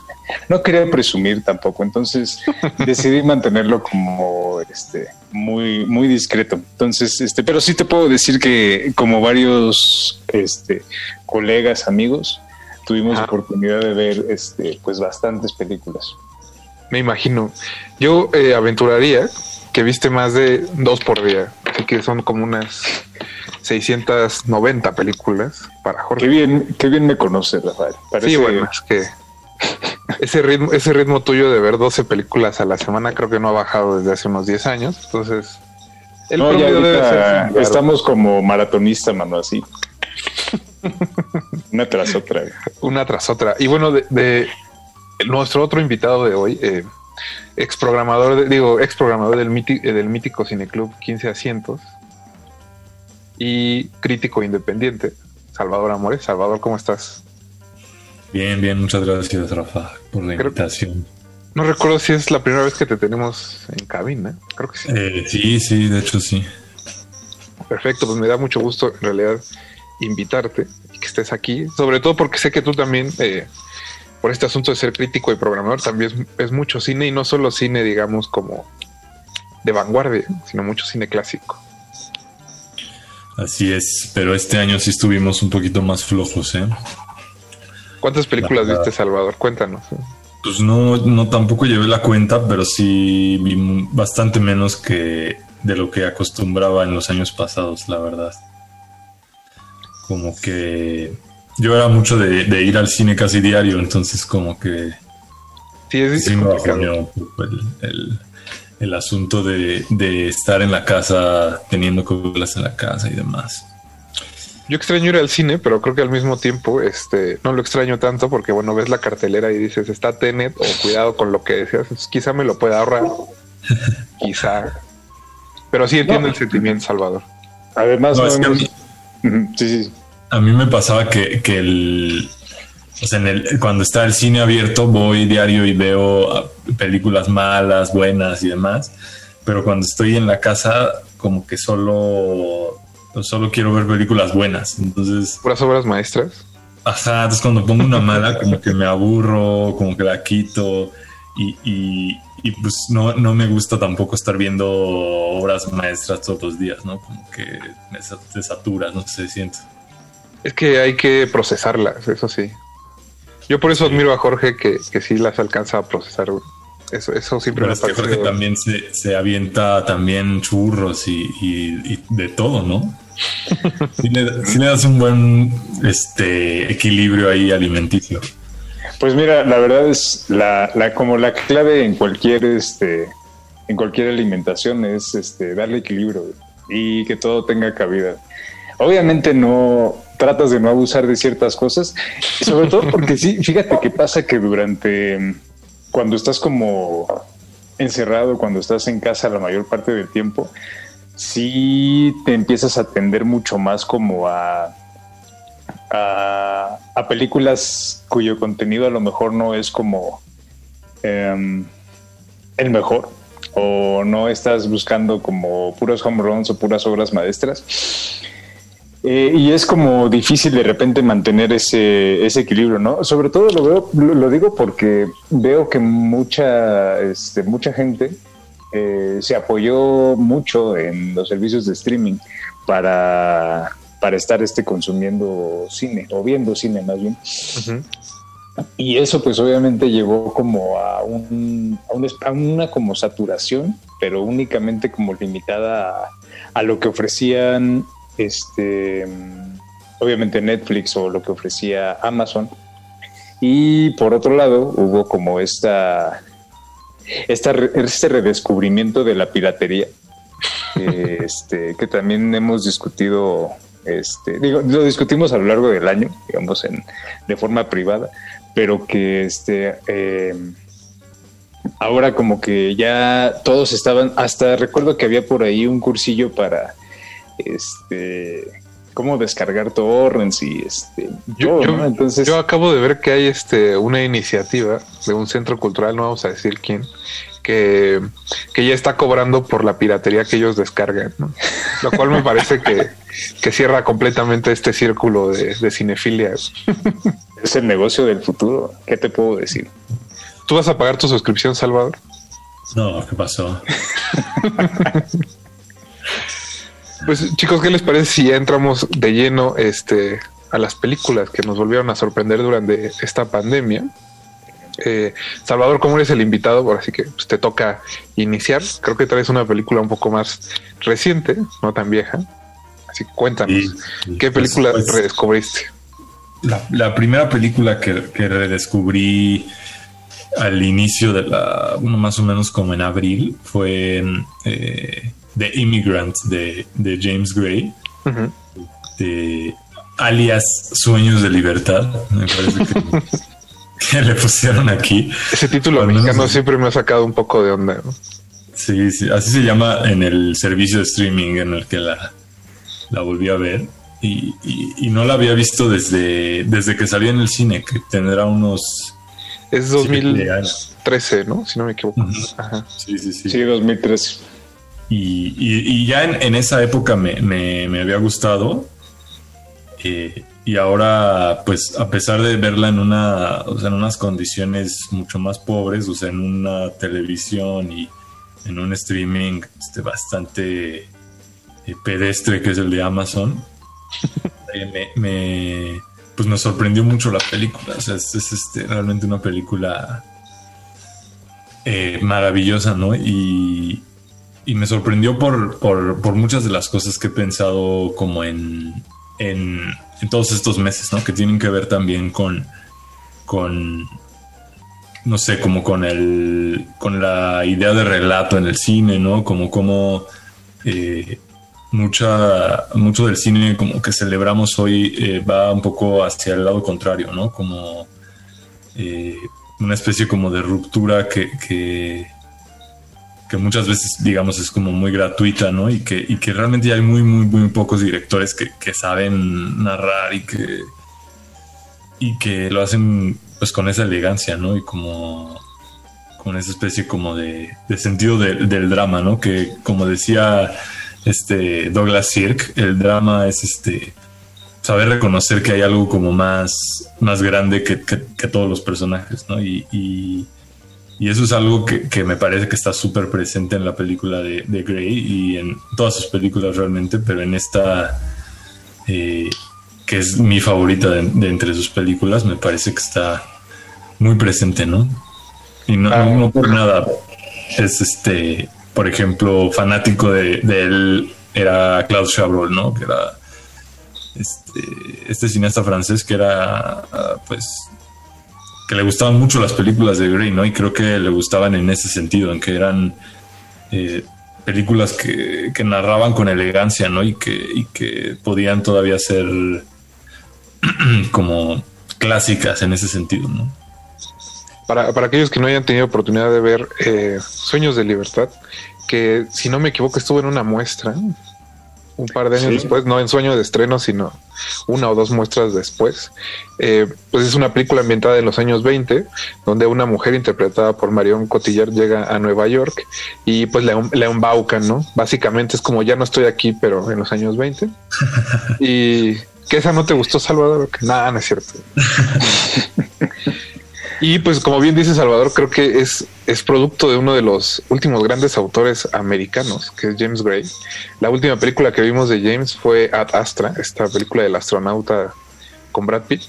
No quería presumir tampoco. Entonces decidí mantenerlo como este muy, muy discreto. Entonces, este, pero sí te puedo decir que como varios este colegas, amigos, tuvimos Ah. oportunidad de ver este, pues bastantes películas. Me imagino. Yo eh, aventuraría que viste más de dos por día. Así que son como unas 690 películas para Jorge. Qué bien, qué bien me conoces, Rafael. Parece- Sí, bueno, es que ese ritmo, ese ritmo tuyo de ver 12 películas a la semana creo que no ha bajado desde hace unos 10 años. Entonces, el No, ya debe ser estamos como maratonista, mano, así. Una tras otra. una tras otra. Y bueno, de, de nuestro otro invitado de hoy, eh, ex programador, de- digo, ex programador del, míti- eh, del mítico Cineclub 15 Asientos y crítico independiente, Salvador Amores. Salvador, ¿cómo estás? Bien, bien, muchas gracias, Rafa, por la Creo- invitación. No recuerdo si es la primera vez que te tenemos en cabina. Creo que sí. Eh, sí, sí, de hecho sí. Perfecto, pues me da mucho gusto en realidad invitarte y que estés aquí, sobre todo porque sé que tú también, eh, por este asunto de ser crítico y programador, también es, es mucho cine y no solo cine, digamos, como de vanguardia, sino mucho cine clásico. Así es, pero este año sí estuvimos un poquito más flojos, ¿eh? ¿Cuántas películas La viste, Salvador? Cuéntanos. Pues no, no tampoco llevé la cuenta, pero sí vi bastante menos que de lo que acostumbraba en los años pasados, la verdad. Como que yo era mucho de, de ir al cine casi diario, entonces como que Sí, es, sí me un poco el, el- el asunto de, de estar en la casa, teniendo cosas en la casa y demás. Yo extraño ir al cine, pero creo que al mismo tiempo este, no lo extraño tanto porque, bueno, ves la cartelera y dices, está Tenet o cuidado con lo que deseas. Entonces, quizá me lo pueda ahorrar. quizá. Pero sí entiendo el sentimiento, Salvador. Además, No, no es que a hemos- mí- Ujú, sí, sí. A mí me pasaba que, que el, o sea, en el, cuando está el cine abierto voy diario y veo ah, películas malas, buenas y demás, pero cuando estoy en la casa como que solo, pues, solo quiero ver películas buenas. Entonces, Puras obras maestras. ajá, entonces cuando pongo una mala como que me aburro, como que la quito y, y, y, pues no, no me gusta tampoco estar viendo obras maestras todos los días, ¿no? Como que me te satura, no sé, siento. Es que hay que procesarlas, eso sí. Yo por eso admiro a Jorge que, que sí las alcanza a procesar. Eso, eso siempre Pero me es que parece. Jorge también se, se avienta también churros y, y- y de todo, ¿no? Sí le, sí le das un buen este equilibrio ahí alimenticio. Pues mira, la verdad es la, la como la clave en cualquier este en cualquier alimentación es este darle equilibrio y que todo tenga cabida. Obviamente no tratas de no abusar de ciertas cosas, sobre todo porque sí, fíjate que pasa que durante cuando estás como encerrado, cuando estás en casa la mayor parte del tiempo, sí te empiezas a tender mucho más como a a, a películas cuyo contenido a lo mejor no es como em, el mejor o no estás buscando como puros home runs o puras obras maestras. Eh, y es como difícil de repente mantener ese, ese equilibrio, ¿no? Sobre todo lo veo, lo, lo digo porque veo que mucha, este, mucha gente eh, se apoyó mucho en los servicios de streaming para, para estar este, consumiendo cine o viendo cine más bien. Y eso pues obviamente llegó como a, un, a, un- a una como saturación, pero únicamente como limitada a, a lo que ofrecían este obviamente Netflix o lo que ofrecía Amazon. Y por otro lado, hubo como esta, esta este redescubrimiento de la piratería, este, que también hemos discutido, este, digo, lo discutimos a lo largo del año, digamos, en, de forma privada, pero que este, eh, ahora como que ya todos estaban, hasta recuerdo que había por ahí un cursillo para este cómo descargar torrents y este yo, entonces yo acabo de ver que hay este una iniciativa de un centro cultural no vamos a decir quién que, que ya está cobrando por la piratería que ellos descargan ¿no? lo cual me parece que, que, cierra completamente este círculo de, de cinefilia es el negocio del futuro qué te puedo decir ¿Tú vas a pagar tu suscripción, Salvador? No, ¿qué pasó? pues chicos, ¿qué les parece si ya entramos de lleno este, a las películas que nos volvieron a sorprender durante esta pandemia? Eh, Salvador, ¿cómo eres el invitado? Ahora sí que pues, te toca iniciar. Creo que traes una película un poco más reciente, no tan vieja. Así que cuéntanos, ¿qué pues, película pues, redescubriste? La, primera película que, que redescubrí al inicio de la, uno más o menos como en abril, fue eh, The Immigrant de, James Gray, de alias Sueños de Libertad, me parece que, le pusieron aquí. Ese título mexicano siempre me ha sacado un poco de onda. Sí, sí, así se llama en el servicio de streaming en el que la, la volví a ver. Y, y, no la había visto desde, desde que salía en el cine, que tendrá unos es 2013, ¿no? Si no me equivoco. Sí, sí, sí. Sí, 2013. Y, y, ya en, esa época me, me, había gustado. Eh, y ahora, pues, a pesar de verla en una, o sea, en unas condiciones mucho más pobres, o sea, en una televisión y en un streaming este, bastante eh, pedestre que es el de Amazon, eh, me, pues me sorprendió mucho la película. O sea, es, este, realmente una película eh, maravillosa, ¿no? Y, me sorprendió por, por, muchas de las cosas que he pensado como en, en, todos estos meses, ¿no? Que tienen que ver también con, con no sé, como con el, con la idea de relato en el cine, ¿no? Como, como eh, mucha, mucho del cine como que celebramos hoy eh, va un poco hacia el lado contrario, ¿no? Como eh, una especie como de ruptura que, que, muchas veces, digamos, es como muy gratuita, ¿no? Y que, y que realmente hay muy, muy, muy pocos directores que, saben narrar y que, y que lo hacen pues con esa elegancia, ¿no? Y como con esa especie como de, sentido del drama, ¿no? Que como decía este Douglas Sirk, el drama es este saber reconocer que hay algo como más, más grande que, todos los personajes, ¿no? Y, eso es algo que, me parece que está súper presente en la película de, de, Grey y en todas sus películas realmente, pero en esta, eh, que es mi favorita de, entre sus películas, me parece que está muy presente, ¿no? Y no, no por nada es este por ejemplo, fanático de, él era Claude Chabrol, ¿no? Que era este, este, cineasta francés que era, pues, que le gustaban mucho las películas de Grey, ¿no? Y creo que le gustaban en ese sentido, en que eran eh, películas que, narraban con elegancia, ¿no? Y que, que podían todavía ser como clásicas en ese sentido, ¿no? Para, para, aquellos que no hayan tenido oportunidad de ver eh, Sueños de Libertad, que si no me equivoco estuvo en una muestra un par de años después, no en sueño de estreno, sino una o dos muestras después. Eh, pues es una película ambientada en los años 20, donde una mujer interpretada por Marion Cotillard llega a Nueva York y pues le, le embaucan, ¿no? Básicamente es como ya no estoy aquí, pero en los años 20. y que esa no te gustó, Salvador, que nada, no es cierto. Y pues como bien dice Salvador, creo que es, es producto de uno de los últimos grandes autores americanos, que es James Gray. La última película que vimos de James fue Ad Astra, esta película del astronauta con Brad Pitt.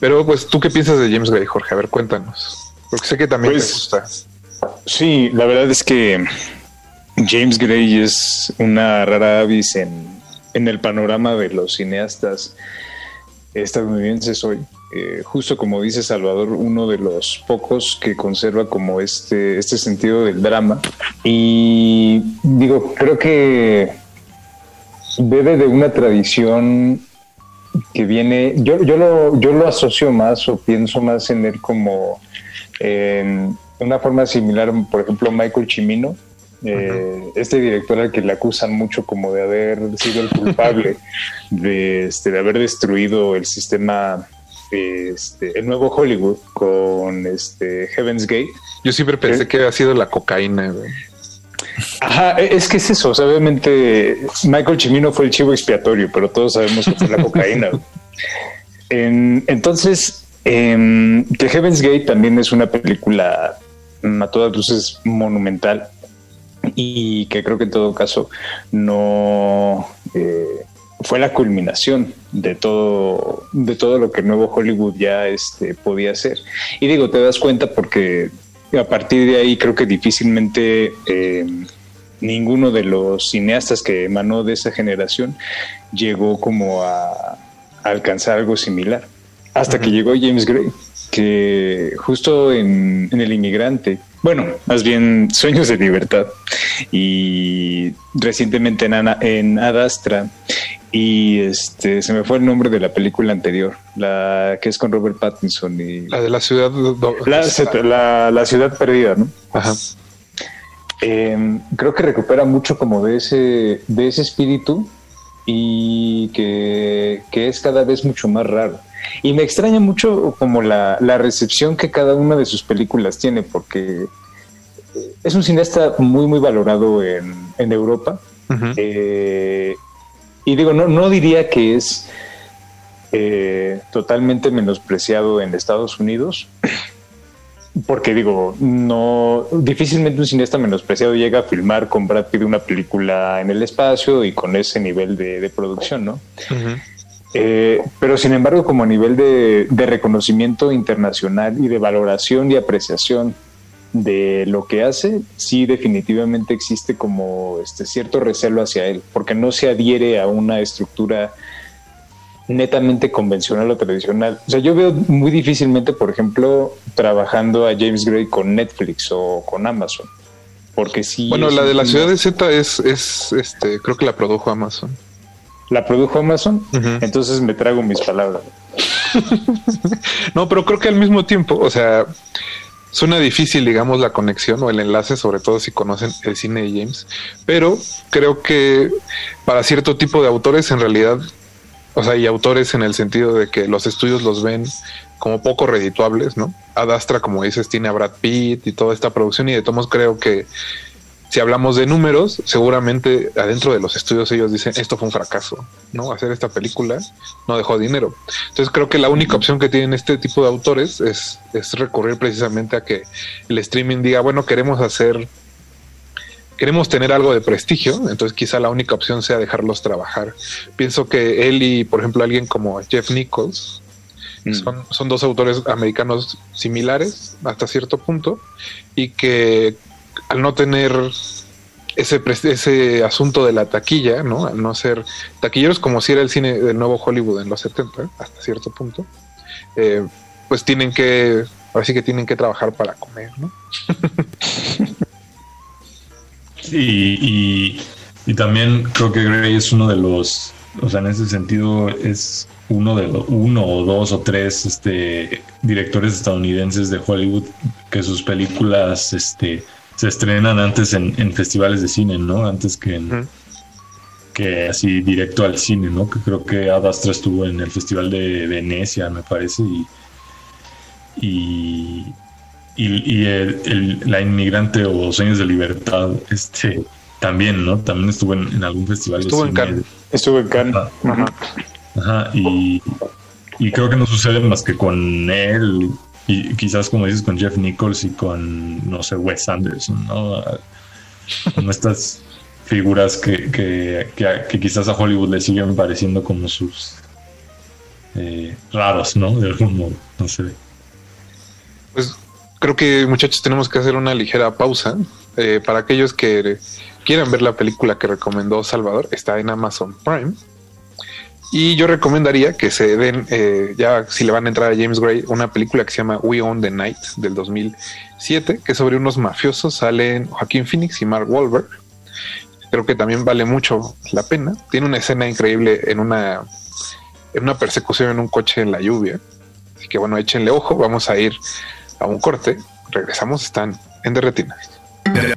Pero pues tú qué piensas de James Gray, Jorge? A ver, cuéntanos. Porque sé que también te pues, gusta. Sí, la verdad es que James Gray es una rara avis en, en el panorama de los cineastas estadounidenses hoy. Eh, justo como dice Salvador, uno de los pocos que conserva como este, este sentido del drama. Y digo, creo que bebe de una tradición que viene, yo, yo, lo, yo lo asocio más o pienso más en él como en una forma similar, por ejemplo, Michael Cimino, eh, este director al que le acusan mucho como de haber sido el culpable de, este, de haber destruido el sistema, este, el nuevo Hollywood con este Heaven's Gate. Yo siempre pensé Eh, que había sido la cocaína. güey. Ajá, e, es que es eso. o sea, obviamente, Michael Cimino fue el chivo expiatorio, pero todos sabemos que fue la cocaína. En- entonces, em, que Heaven's Gate también es una película mm, a todas luces monumental y que creo que en todo caso no eh, fue la culminación de todo de todo lo que el nuevo Hollywood ya este, podía hacer. Y digo, te das cuenta porque a partir de ahí creo que difícilmente eh, ninguno de los cineastas que emanó de esa generación llegó como a, a alcanzar algo similar. Hasta que llegó James Gray, que justo en, en El Inmigrante, bueno, más bien Sueños de Libertad, y recientemente en, Ana- en Ad Astra, y este se me fue el nombre de la película anterior, la que es con Robert Pattinson y La de la ciudad. la, la- la ciudad perdida, ¿no? Ajá. Eh, creo que recupera mucho como de ese, de ese espíritu y que, que es cada vez mucho más raro. Y me extraña mucho como la, la recepción que cada una de sus películas tiene, porque es un cineasta muy, muy valorado en, en Europa. Eh, y digo, no, no diría que es eh, totalmente menospreciado en Estados Unidos, porque digo, no difícilmente un cineasta menospreciado llega a filmar con Brad Pitt una película en el espacio y con ese nivel de, de producción, ¿no? Eh, pero sin embargo, como a nivel de, de reconocimiento internacional y de valoración y apreciación de lo que hace, sí definitivamente existe como este cierto recelo hacia él, porque no se adhiere a una estructura netamente convencional o tradicional. O sea, yo veo muy difícilmente, por ejemplo, trabajando a James Gray con Netflix o con Amazon, porque sí. Bueno, la de la ciudad de Z es, es este, creo que la produjo Amazon. la produjo Amazon, entonces me trago mis palabras. No, pero creo que al mismo tiempo, o sea, suena difícil, digamos, la conexión o el enlace, sobre todo si conocen el cine de James, pero creo que para cierto tipo de autores, en realidad, o sea, y autores en el sentido de que los estudios los ven como poco redituables, ¿no? Adastra, como dices, tiene a Brad Pitt y toda esta producción, y de tomos creo que si hablamos de números, seguramente adentro de los estudios ellos dicen esto fue un fracaso, ¿no? Hacer esta película no dejó dinero. Entonces creo que la única opción que tienen este tipo de autores es, es recurrir precisamente a que el streaming diga, bueno, queremos hacer, queremos tener algo de prestigio, entonces quizá la única opción sea dejarlos trabajar. Pienso que él y, por ejemplo, alguien como Jeff Nichols, son, son dos autores americanos similares hasta cierto punto y que al no tener ese, ese asunto de la taquilla, ¿no? Al no ser taquilleros como si era el cine del nuevo Hollywood en los 70, hasta cierto punto, eh, pues tienen que, ahora sí que tienen que trabajar para comer, ¿no? Y, y también creo que Grey es uno de los, o sea, en ese sentido es uno de los, uno o dos o tres este, directores estadounidenses de Hollywood que sus películas este, se estrenan antes en, en festivales de cine, ¿no? Antes que en, que así directo al cine, ¿no? Que creo que Ad Astra estuvo en el Festival de Venecia, me parece, y, y, y, y el- el- La Inmigrante o Sueños de Libertad, este, también, ¿no? También estuvo en, en algún festival Estuvo de en cine. Cannes. Estuvo en Cannes. Ajá. Ajá, y, y creo que no sucede más que con él y quizás como dices con Jeff Nichols y con, no sé, Wes Anderson, ¿no? Como estas figuras que, que, que, que quizás a Hollywood le siguen pareciendo como sus eh, raros, ¿no? De algún modo, no sé. Pues creo que muchachos tenemos que hacer una ligera pausa. Eh, para aquellos que quieran ver la película que recomendó Salvador, está en Amazon Prime. Y yo recomendaría que se den, eh, ya si le van a entrar a James Gray, una película que se llama We Own the Night del 2007, que sobre unos mafiosos. Salen Joaquín Phoenix y Mark Wahlberg. Creo que también vale mucho la pena. Tiene una escena increíble en una, en una persecución en un coche en la lluvia. Así que bueno, échenle ojo. Vamos a ir a un corte. Regresamos, están en Derretinas. De.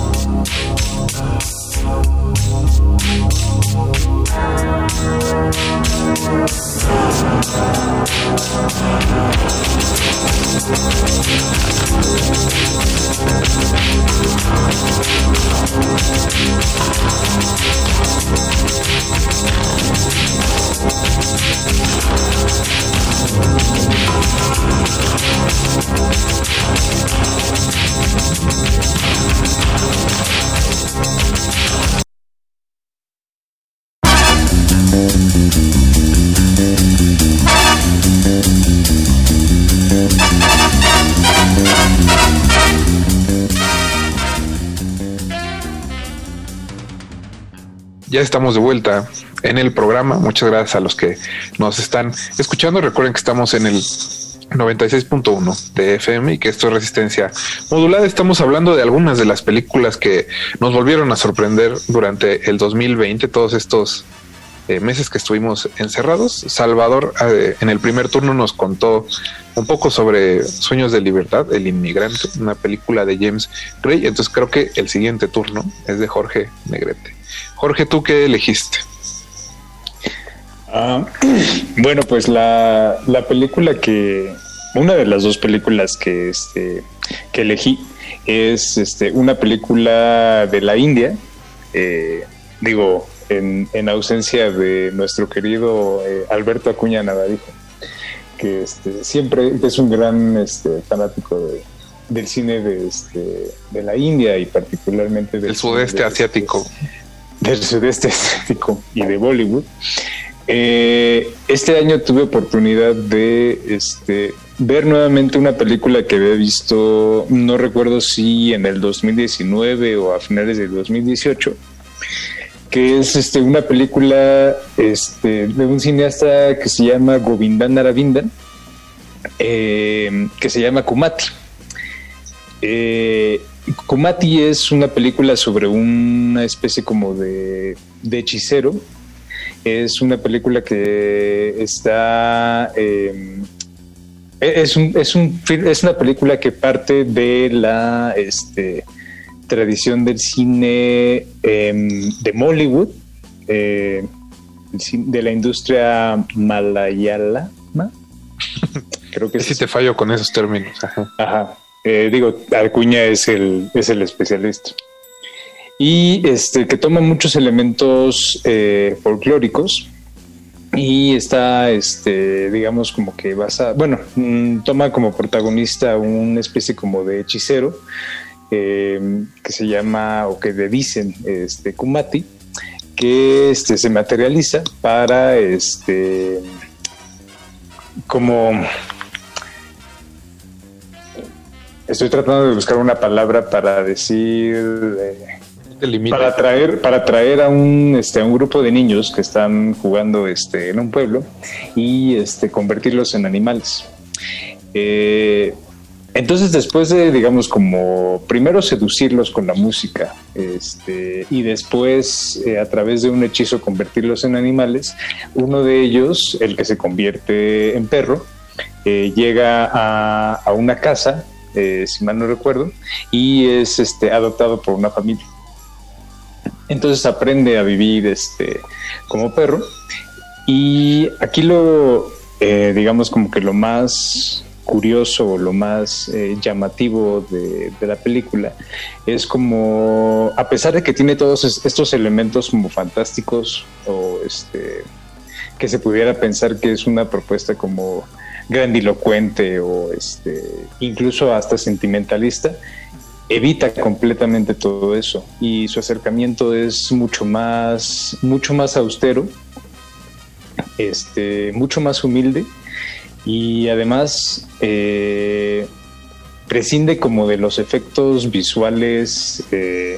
I'm sorry. Estamos de vuelta en el programa. Muchas gracias a los que nos están escuchando. Recuerden que estamos en el 96.1 de FM y que esto es resistencia modulada. Estamos hablando de algunas de las películas que nos volvieron a sorprender durante el 2020, todos estos eh, meses que estuvimos encerrados. Salvador eh, en el primer turno nos contó un poco sobre Sueños de Libertad, El Inmigrante, una película de James Gray. Entonces creo que el siguiente turno es de Jorge Negrete. Jorge, ¿tú qué elegiste? Ah, bueno, pues la, la, película que, una de las dos películas que, este, que elegí es este, una película de la India, eh, digo, en, en, ausencia de nuestro querido eh, Alberto Acuña Navadijo, que este, siempre es un gran este, fanático de, del cine de, este, de la India y particularmente del el sudeste asiático. Del sudeste asiático y de Bollywood. Eh, este año tuve oportunidad de este, ver nuevamente una película que había visto, no recuerdo si en el 2019 o a finales del 2018, que es este, una película este, de un cineasta que se llama Govindan Aravindan, eh, que se llama Kumati. Eh, Kumati es una película sobre una especie como de, de hechicero. Es una película que está eh, es, un, es, un, es una película que parte de la este, tradición del cine eh, de Mollywood eh, de la industria malayala creo que sí te fallo con esos términos ajá, ajá. Digo Acuña es el es el especialista. Y este, que toma muchos elementos eh, folclóricos y está, este, digamos, como que basa, bueno, mm, toma como protagonista una especie como de hechicero eh, que se llama, o que le dicen, este, Kumati, que este, se materializa para, este, como estoy tratando de buscar una palabra para decir eh, para atraer para atraer a un este a un grupo de niños que están jugando este en un pueblo y este convertirlos en animales. Eh, entonces después de digamos como primero seducirlos con la música este y después eh, a través de un hechizo convertirlos en animales uno de ellos el que se convierte en perro eh, llega a, a, una casa eh, si mal no recuerdo y es este adoptado por una familia entonces aprende a vivir este, como perro. Y aquí lo, eh, digamos, como que lo más curioso, lo más eh, llamativo de, de, la película es como, a pesar de que tiene todos estos elementos como fantásticos o este, que se pudiera pensar que es una propuesta como grandilocuente o este, incluso hasta sentimentalista, evita completamente todo eso. Y su acercamiento es mucho más, mucho más austero, este, mucho más humilde y además eh, prescinde como de los efectos visuales eh,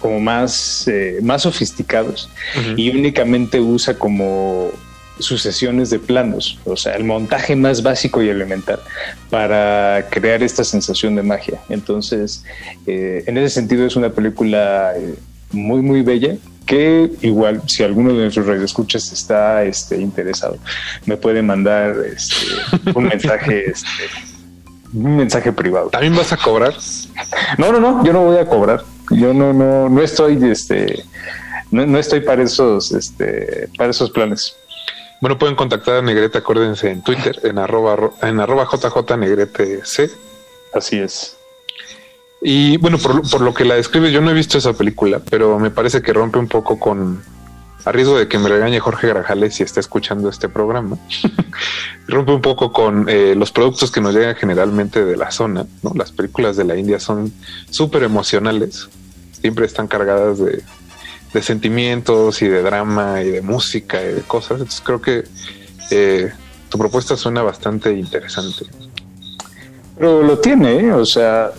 como más, eh, más sofisticados y únicamente usa como sucesiones de planos, o sea, el montaje más básico y elemental para crear esta sensación de magia. Entonces, eh, en ese sentido es una película eh, muy, muy bella que igual si alguno de nuestros radioescuchas está este, interesado, me puede mandar este, un mensaje, este, un mensaje privado. ¿También vas a cobrar? No, no, no, yo no voy a cobrar. Yo no, no, no estoy, este, no, no estoy para esos, este, para esos planes. Bueno, pueden contactar a Negrete, acuérdense, en Twitter, en arroba, en arroba JJ Así es. Y bueno, por, por, lo que la describes, yo no he visto esa película, pero me parece que rompe un poco con, a riesgo de que me regañe Jorge Grajales si está escuchando este programa, rompe un poco con eh, los productos que nos llegan generalmente de la zona. ¿no? Las películas de la India son súper emocionales, siempre están cargadas de, de sentimientos y de drama y de música y de cosas. Entonces creo que eh, tu propuesta suena bastante interesante. Pero lo tiene, ¿eh? o sea,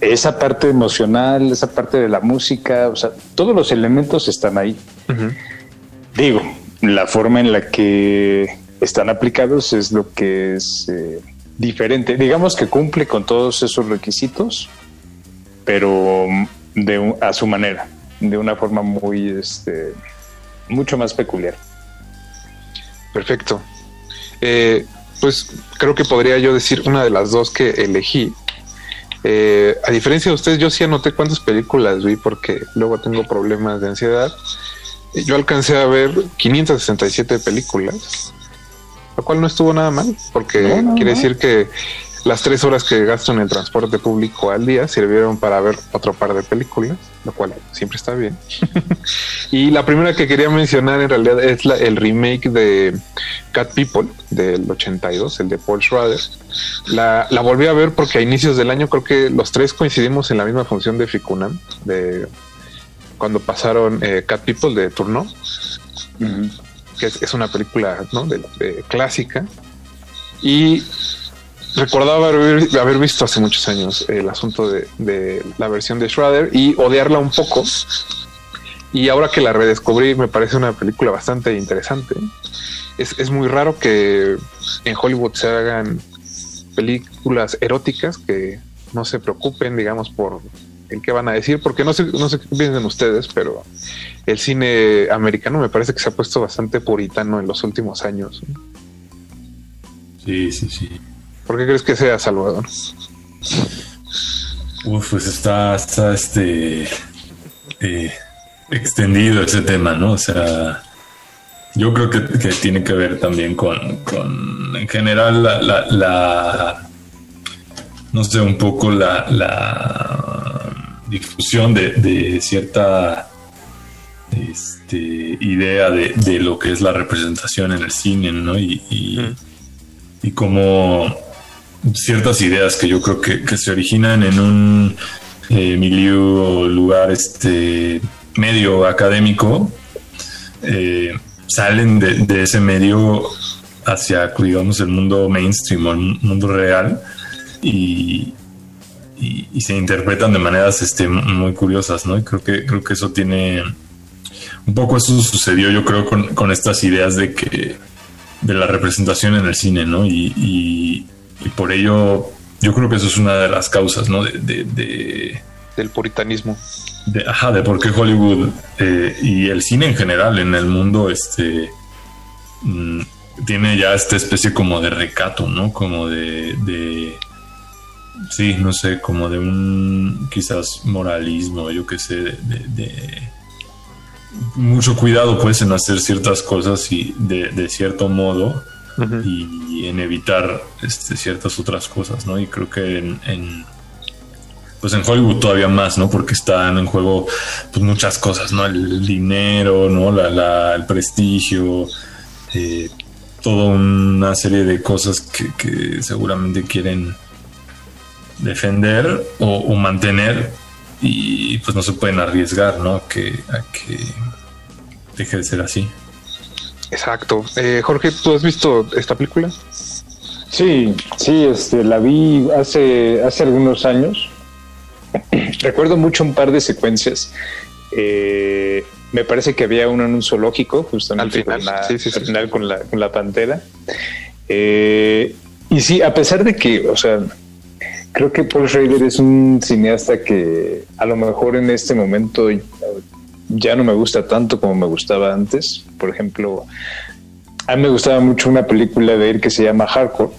esa parte emocional, esa parte de la música, o sea, todos los elementos están ahí. Uh -huh. Digo, la forma en la que están aplicados es lo que es eh, diferente. Digamos que cumple con todos esos requisitos, pero de un, a su manera de una forma muy, este, mucho más peculiar. Perfecto. Eh, pues creo que podría yo decir una de las dos que elegí. Eh, a diferencia de ustedes, yo sí anoté cuántas películas vi porque luego tengo problemas de ansiedad. Yo alcancé a ver 567 películas, lo cual no estuvo nada mal, porque no, no, quiere no. decir que las tres horas que gasto en el transporte público al día sirvieron para ver otro par de películas, lo cual siempre está bien. y la primera que quería mencionar en realidad es la, el remake de Cat People del 82, el de Paul Schrader. La, la, volví a ver porque a inicios del año creo que los tres coincidimos en la misma función de Ficunam, de cuando pasaron eh, Cat People de Turno, uh -huh. que es, es, una película ¿no? de, de clásica. Y recordaba haber, haber, visto hace muchos años el asunto de, la versión de Schrader y odiarla un poco. Y ahora que la redescubrí, me parece una película bastante interesante. Es, es muy raro que en Hollywood se hagan películas eróticas que no se preocupen, digamos, por el que van a decir, porque no sé, no sé qué piensan ustedes, pero el cine americano me parece que se ha puesto bastante puritano en los últimos años. Sí, sí, sí. ¿Por qué crees que sea Salvador? Uf, pues está, está este eh, extendido ese tema, ¿no? O sea, yo creo que, que tiene que ver también con, con en general, la, la, la, no sé, un poco la, la difusión de, de cierta este, idea de, de, lo que es la representación en el cine, ¿no? Y, y, mm. y como ciertas ideas que yo creo que, que se originan en un eh, milieu lugar este medio académico eh, salen de, ese medio hacia digamos el mundo mainstream o el mundo real y, y, se interpretan de maneras este, muy curiosas no y creo que creo que eso tiene un poco eso sucedió yo creo con, con estas ideas de que de la representación en el cine no y y por ello yo creo que eso es una de las causas, ¿no? De, de, de del puritanismo. De, ajá, de por qué Hollywood eh, y el cine en general en el mundo este mmm, tiene ya esta especie como de recato, ¿no? Como de, de sí, no sé, como de un quizás moralismo, yo qué sé, de, de, mucho cuidado pues en hacer ciertas cosas y de, cierto modo Y, en evitar este, ciertas otras cosas, ¿no? Y creo que en, en, pues en Hollywood todavía más, ¿no? Porque están en juego pues muchas cosas, ¿no? El dinero, ¿no? La, la el prestigio, eh, toda una serie de cosas que, seguramente quieren defender o, o mantener y pues no se pueden arriesgar, ¿no? Que, a que deje de ser así. Exacto. Eh, Jorge, ¿tú has visto esta película? Sí, sí, este, la vi hace, hace algunos años. Recuerdo mucho un par de secuencias. Eh, me parece que había uno en un zoológico, justamente Al final, con, la, sí, sí, sí. al final con la, con la pantera. Eh, y sí, a pesar de que, o sea, creo que Paul Schrader es un cineasta que a lo mejor en este momento ya no me gusta tanto como me gustaba antes. Por ejemplo, a mí me gustaba mucho una película de él que se llama Hardcore.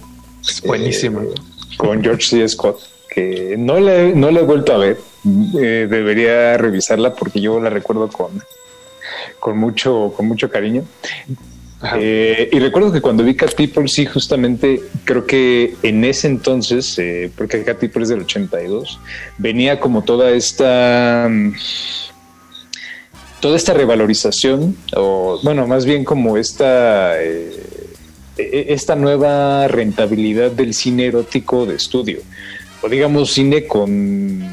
Es buenísima. eh, con George C. Scott, que no la, he- no la he vuelto a ver. Eh, debería revisarla porque yo la recuerdo con, con, mucho, con mucho cariño. Eh, y recuerdo que cuando vi Cat People, sí, justamente creo que en ese entonces, eh, porque Cat People es del 82, venía como toda esta. Toda esta revalorización, o bueno, más bien como esta. eh, e- esta nueva rentabilidad del cine erótico de estudio, o digamos cine con eh,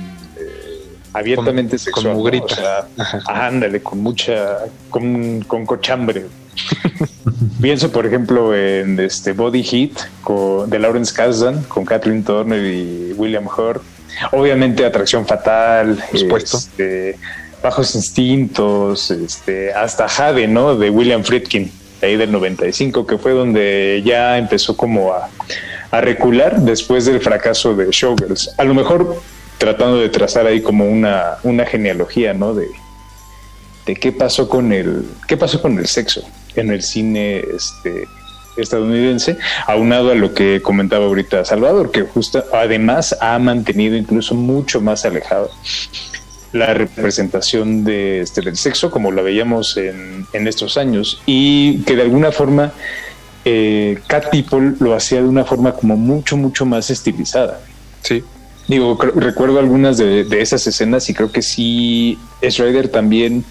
abiertamente Con- sexual, con ¿no? mugrita. O sea, ándale, con mucha, con, con cochambre. Pienso, por ejemplo, en este Body Heat con, de Lawrence Kasdan con Kathleen Turner y William Hurt. Obviamente, Atracción Fatal, Por supuesto. este, Bajos Instintos, este, hasta Jade, ¿no? De William Friedkin, de ahí del 95, que fue donde ya empezó como a, recular después del fracaso de Showgirls. A lo mejor tratando de trazar ahí como una, una genealogía, ¿no? De, de qué pasó con el qué pasó con el sexo en el cine este estadounidense, aunado a lo que comentaba ahorita Salvador, que justo además ha mantenido incluso mucho más alejado la representación de, este, del sexo como la veíamos en, en estos años y que de alguna forma eh, Cat People lo hacía de una forma como mucho, mucho más estilizada. Sí. Digo, recuerdo algunas de, de esas escenas y creo que sí, Schrader también,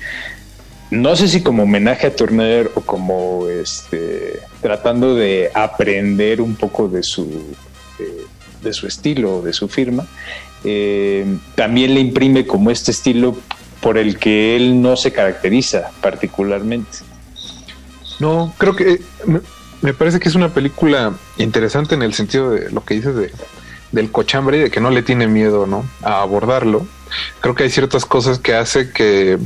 no sé si como homenaje a Turner o como este tratando de aprender un poco de su de, de su estilo, de su firma, eh, también le imprime como este estilo por el que él no se caracteriza particularmente. No, creo que eh, me, parece que es una película interesante en el sentido de lo que dices de, del cochambre y de que no le tiene miedo ¿no? a abordarlo. Creo que hay ciertas cosas que hace que,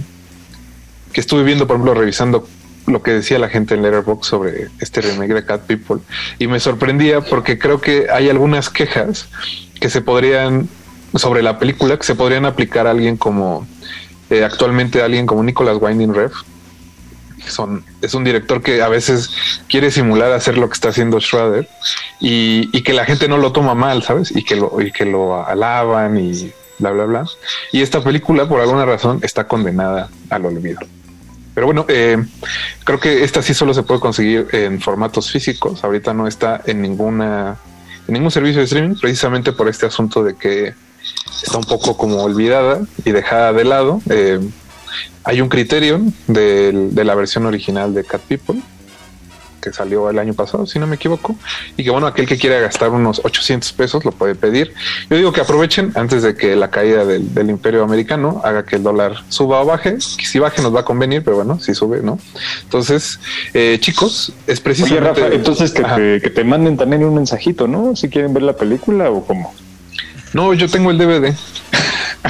que estuve viendo, por ejemplo, revisando lo que decía la gente en Letterboxd sobre este remake de Cat People y me sorprendía porque creo que hay algunas quejas que se podrían sobre la película que se podrían aplicar a alguien como eh, actualmente alguien como Nicholas Winding Ref son, es un director que a veces quiere simular hacer lo que está haciendo Schrader y, y que la gente no lo toma mal, ¿sabes? Y que lo, y que lo alaban y bla, bla, bla. Y esta película, por alguna razón, está condenada al olvido. Pero bueno, eh, creo que esta sí solo se puede conseguir en formatos físicos. Ahorita no está en ninguna en ningún servicio de streaming, precisamente por este asunto de que está un poco como olvidada y dejada de lado. Eh, hay un Criterion del- de la versión original de Cat People que salió el año pasado, si no me equivoco, y que bueno, aquel que quiera gastar unos 800 pesos lo puede pedir. Yo digo que aprovechen antes de que la caída del, del imperio americano haga que el dólar suba o baje. Que si baje nos va a convenir, pero bueno, si sube, ¿no? Entonces, eh, chicos, es Oye, precisamente... Rafa, entonces que te, que te manden también un mensajito, ¿no? Si quieren ver la película o cómo. No, yo tengo el DVD.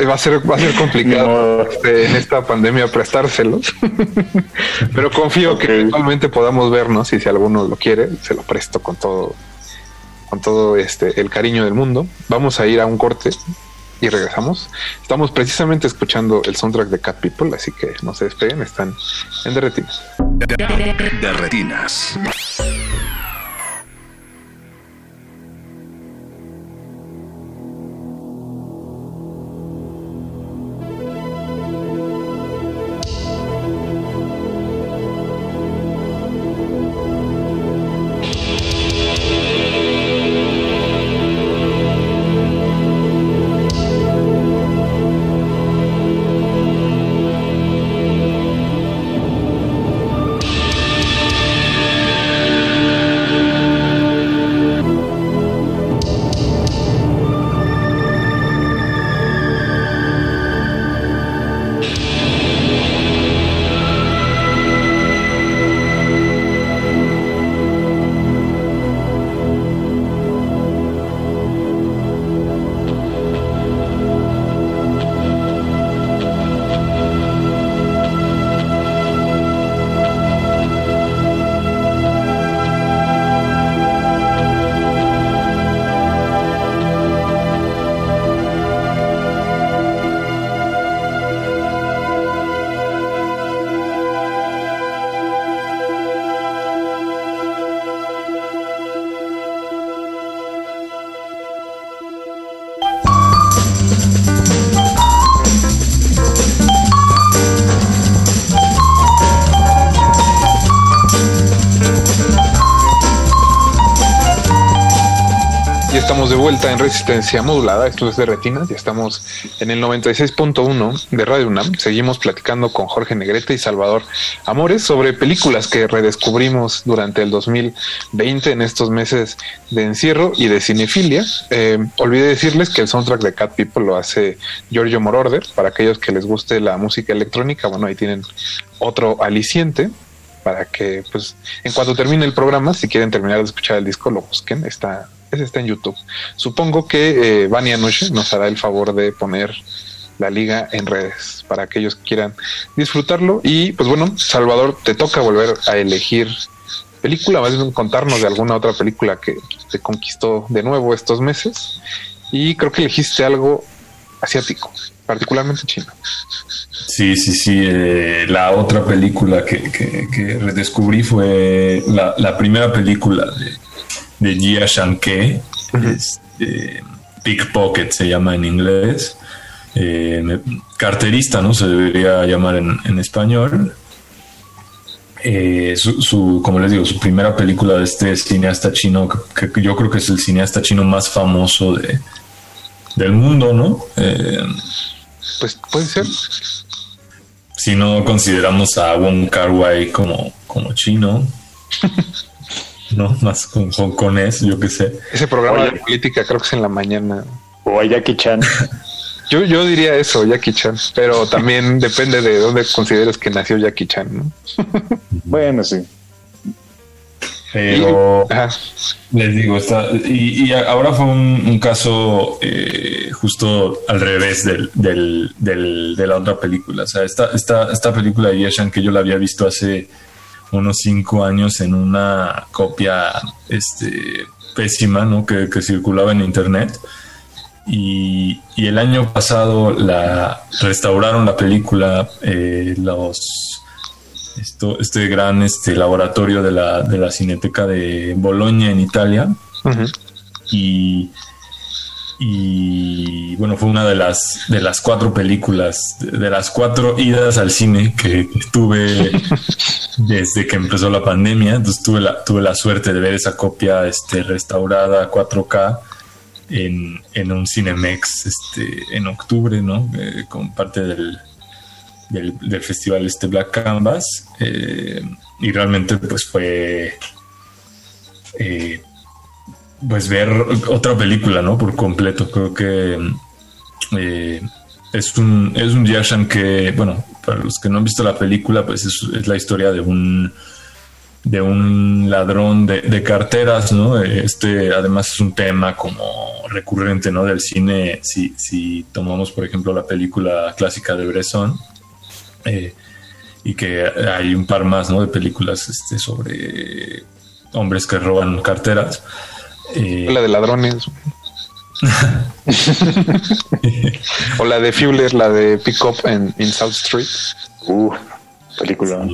Va a ser, va a ser complicado este, en esta pandemia prestárselos. Pero confío que eventualmente podamos vernos y si alguno lo quiere, se lo presto con todo, con todo este el cariño del mundo. Vamos a ir a un corte y regresamos. Estamos precisamente escuchando el soundtrack de Cat People, así que no se despeguen, están en Derretinas. De retinas. de resistencia modulada. Esto es de Retinas. Ya estamos en el 96.1 de Radio UNAM. Seguimos platicando con Jorge Negrete y Salvador Amores sobre películas que redescubrimos durante el 2020 en estos meses de encierro y de cinefilia. Eh, olvidé decirles que el soundtrack de Cat People lo hace Giorgio Moroder. Para aquellos que les guste la música electrónica, bueno, ahí tienen otro aliciente para que, pues, en cuanto termine el programa, si quieren terminar de escuchar el disco, lo busquen. Está ese está en YouTube. Supongo que eh, Vania Noche nos hará el favor de poner la liga en redes para aquellos que quieran disfrutarlo. Y pues bueno, Salvador, te toca volver a elegir película, más bien contarnos de alguna otra película que te conquistó de nuevo estos meses. Y creo que elegiste algo asiático, particularmente chino. Sí, sí, sí. Eh, la otra película que, que, redescubrí fue la, la primera película de de Jia Shanke, este, Pickpocket se llama en inglés, eh, carterista, ¿no? Se debería llamar en, español. Eh, su, como les digo, su primera película de este cineasta chino, que, yo creo que es el cineasta chino más famoso de, del mundo, ¿no? Eh, pues puede ser. Si no consideramos a Wong Kar Wai como, como chino. ¿no? Más con hongkonés, yo qué sé. Ese programa de política creo que es en la mañana. O a Jackie Chan. yo, yo diría eso, Jackie Chan, pero también depende de dónde consideres que nació Jackie Chan, ¿no? bueno, sí. Pero les digo, está, y, ahora fue un, caso eh, justo al revés del, del, del, de la otra película. O sea, esta, esta, esta película de Yashan que yo la había visto hace unos cinco años en una copia este, pésima ¿no? que, circulaba en internet. Y, el año pasado la restauraron la película eh, los esto, este gran este laboratorio de la, de la Cineteca de Bolonia en Italia y y bueno, fue una de las, de las cuatro películas, de, las cuatro idas al cine que, tuve desde que empezó la pandemia. Entonces tuve la, tuve la suerte de ver esa copia este, restaurada 4K en, en un Cinemex este, en octubre, ¿no? Eh, con parte del, del, festival este Black Canvas. Eh, y realmente pues fue... Eh, pues ver otra película, ¿no? Por completo. Creo que eh, es un es un que, bueno, para los que no han visto la película, pues es, la historia de un de un ladrón de, carteras, ¿no? Este además es un tema como recurrente, ¿no? Del cine, si, si tomamos, por ejemplo, la película clásica de Bresson, eh, y que hay un par más, ¿no? De películas este, sobre hombres que roban carteras. Eh, la de ladrones. o la de Fuller, la de Pick Up en, South Street. Uh, película.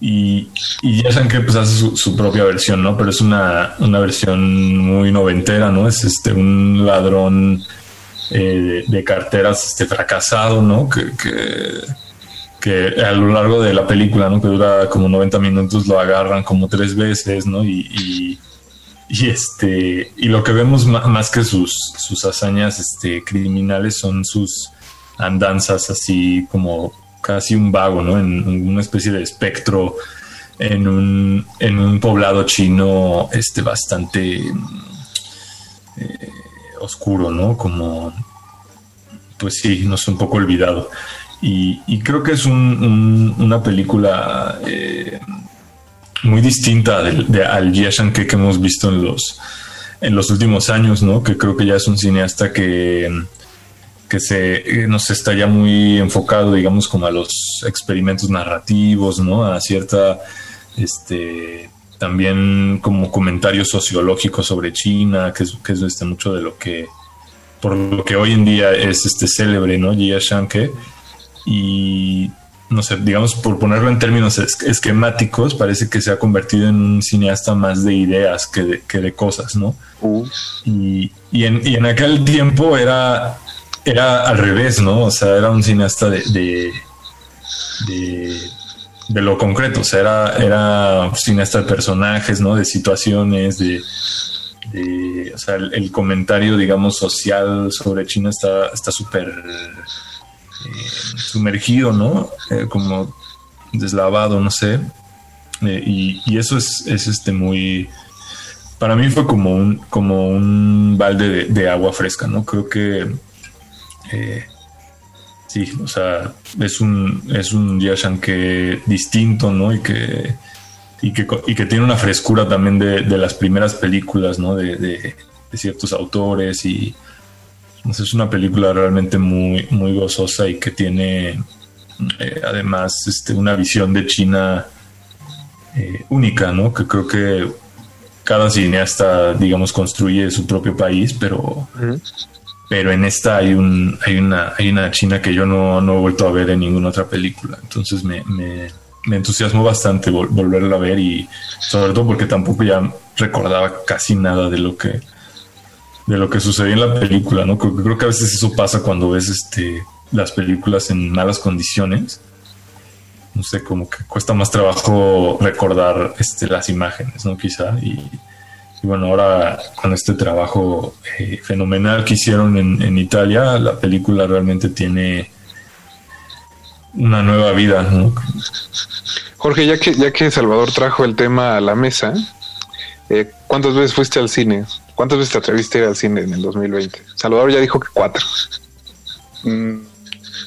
Y, ya saben que pues hace su, propia versión, ¿no? Pero es una, versión muy noventera, ¿no? Es este un ladrón eh, de, carteras este fracasado, ¿no? Que, que, a lo largo de la película, ¿no? Que dura como 90 minutos, lo agarran como tres veces, ¿no? y y este, y lo que vemos más que sus, sus hazañas este, criminales son sus andanzas así como casi un vago, ¿no? En, una especie de espectro en un, en un poblado chino este bastante eh, oscuro, ¿no? Como, pues sí, no sé, un poco olvidado. Y, creo que es una película eh, muy distinta de, al que, hemos visto en los, en los últimos años, ¿no? Que creo que ya es un cineasta que, que se nos está ya muy enfocado, digamos, como a los experimentos narrativos, ¿no? A cierta, este, también como comentario sociológico sobre China, que es, que es este, mucho de lo que, por lo que hoy en día es este célebre, ¿no? Jia Shanke. Y no sé, digamos, por ponerlo en términos esquemáticos, parece que se ha convertido en un cineasta más de ideas que de, que de cosas, ¿no? Uh. Y, y, en, y, en, aquel tiempo era, era al revés, ¿no? O sea, era un cineasta de, de, de, lo concreto, o sea, era, era cineasta de personajes, ¿no? De situaciones, de, de- o sea, el, el comentario, digamos, social sobre China está está súper eh, sumergido, ¿no? Eh, como deslavado, no sé. Eh, y, eso es, es este muy para mí fue como un como un balde de, agua fresca, ¿no? Creo que eh, sí, o sea, es un es un Yashanke distinto, ¿no? Y que y que, y que tiene una frescura también de, las primeras películas, ¿no? De ciertos autores y es una película realmente muy, muy gozosa y que tiene eh, además este, una visión de China eh, única, ¿no? Que creo que cada cineasta, digamos, construye su propio país, pero, pero en esta hay un, hay una, hay una China que yo no, no he vuelto a ver en ninguna otra película. Entonces me, me, me entusiasmó bastante vol- volverla a ver y sobre todo porque tampoco ya recordaba casi nada de lo que de lo que sucedió en la película, ¿no? Creo, creo que a veces eso pasa cuando ves este las películas en malas condiciones. No sé, como que cuesta más trabajo recordar este, las imágenes, ¿no? Quizá. Y, y bueno, ahora con este trabajo eh, fenomenal que hicieron en, en Italia, la película realmente tiene una nueva vida, ¿no? Jorge, ya que, ya que Salvador trajo el tema a la mesa, eh, ¿cuántas veces fuiste al cine? ¿Cuántas veces te atreviste a ir al cine en el 2020? Salvador ya dijo que cuatro. Mm,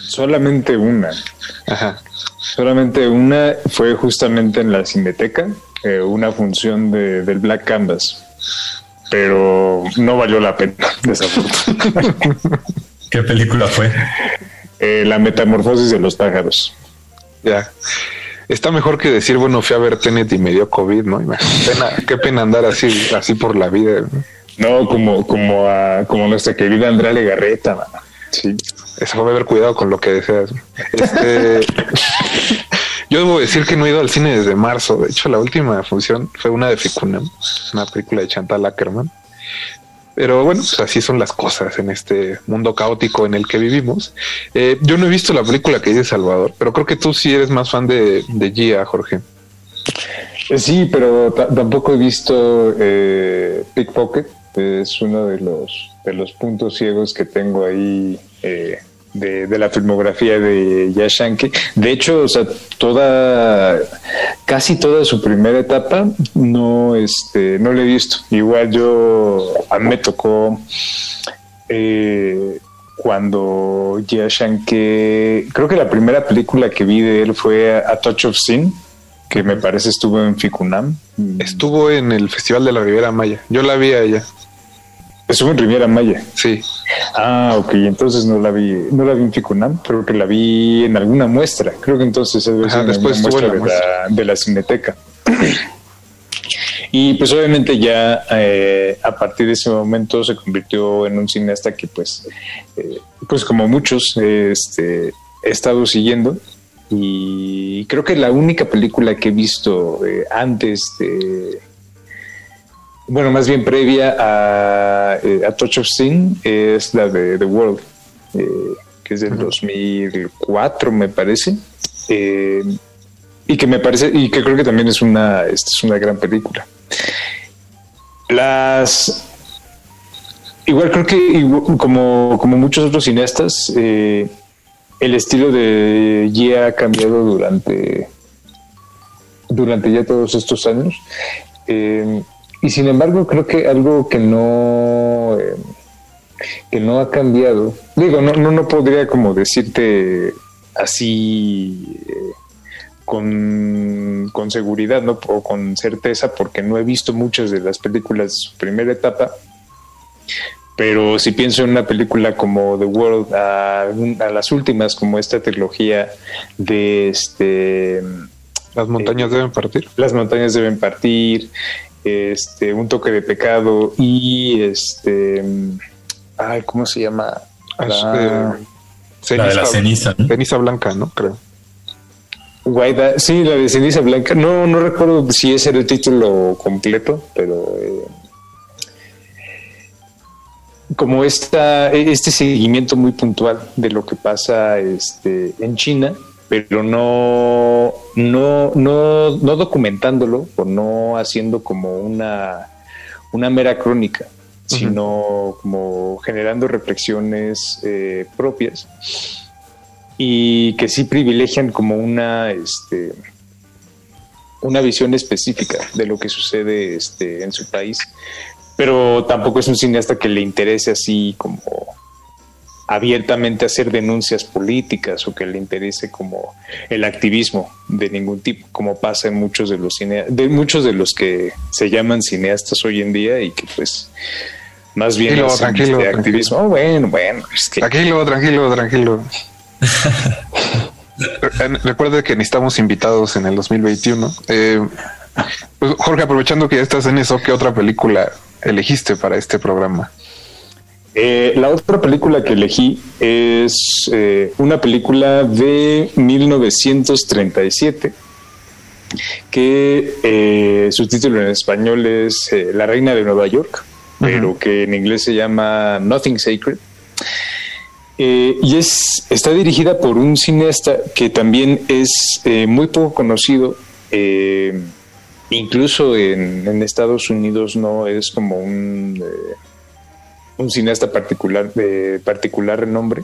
solamente una. Ajá. Solamente una fue justamente en la Cineteca, eh, una función de, del Black Canvas. Pero no valió la pena, desafortunadamente. ¿Qué película fue? Eh, la metamorfosis de los pájaros. Ya. Está mejor que decir, bueno, fui a ver Tenet y me dio COVID, ¿no? Pena- qué pena andar así, así por la vida. ¿no? No, como, como, a, como nuestra querida Andrea Legarreta. Sí, eso va a haber cuidado con lo que deseas. Este, yo debo decir que no he ido al cine desde marzo. De hecho, la última función fue una de Ficunam, una película de Chantal Ackerman. Pero bueno, pues así son las cosas en este mundo caótico en el que vivimos. Eh, yo no he visto la película que dice Salvador, pero creo que tú sí eres más fan de, de Gia, Jorge. Sí, pero ta- tampoco he visto eh, Pickpocket. Es uno de los, de los puntos ciegos que tengo ahí eh, de, de la filmografía de Yashanke. De hecho, o sea, toda, casi toda su primera etapa no, este, no la he visto. Igual yo, a mí me tocó eh, cuando Yashanke, creo que la primera película que vi de él fue A Touch of Sin, que me parece estuvo en Ficunam. Estuvo en el Festival de la Riviera Maya. Yo la vi a ella. Estuvo en Riviera Maya. Sí. Ah, ok, entonces no la vi, no la vi en Ficunam, creo que la vi en alguna muestra. Creo que entonces es Ajá, después en la de, muestra. la, de la Cineteca. Y pues obviamente ya eh, a partir de ese momento se convirtió en un cineasta que pues, eh, pues como muchos eh, este, he estado siguiendo y creo que la única película que he visto eh, antes de, bueno, más bien previa a, eh, a Touch of Sin es la de The World, eh, que es del 2004 me parece. Eh, y que me parece y que creo que también es una esta es una gran película las igual creo que igual- como como muchos otros cineastas eh, el estilo de Ye ha cambiado durante durante ya todos estos años Eh, y sin embargo creo que algo que no eh, que no ha cambiado digo no no, no podría como decirte así eh, con, con seguridad ¿no? o con certeza porque no he visto muchas de las películas de su primera etapa pero si pienso en una película como The World a, a las últimas como esta trilogía de este Las montañas deben partir. las montañas deben partir este un toque de pecado y este ay cómo se llama La- Eh, La de la ceniza, ¿no? Ceniza blanca, ¿no? Creo. Guaida, sí, la de ceniza blanca. No, no recuerdo si ese era el título completo, pero eh, como esta, este seguimiento muy puntual de lo que pasa este, en China, pero no, no, no, no documentándolo o no haciendo como una, una mera crónica, sino como generando reflexiones eh, propias y que sí privilegian como una, este, una visión específica de lo que sucede este, en su país, pero tampoco es un cineasta que le interese así como abiertamente hacer denuncias políticas o que le interese como el activismo de ningún tipo, como pasa en muchos de los cineastas, de muchos de los que se llaman cineastas hoy en día y que pues más bien Tranquilo, hacen tranquilo, este tranquilo. activismo. Oh, bueno, bueno, es que Tranquilo, tranquilo, tranquilo. Re- Recuerde que necesitamos invitados en el 2021. Eh, pues, Jorge, aprovechando que ya estás en eso, ¿qué otra película elegiste para este programa? Eh, la otra película que elegí es eh, una película de 1937 que eh, su título en español es La Reina de Nueva York, pero que en inglés se llama Nothing Sacred. Y es, está dirigida por un cineasta que también es muy poco conocido, incluso en, en Estados Unidos no es como un, eh, un cineasta particular de particular renombre,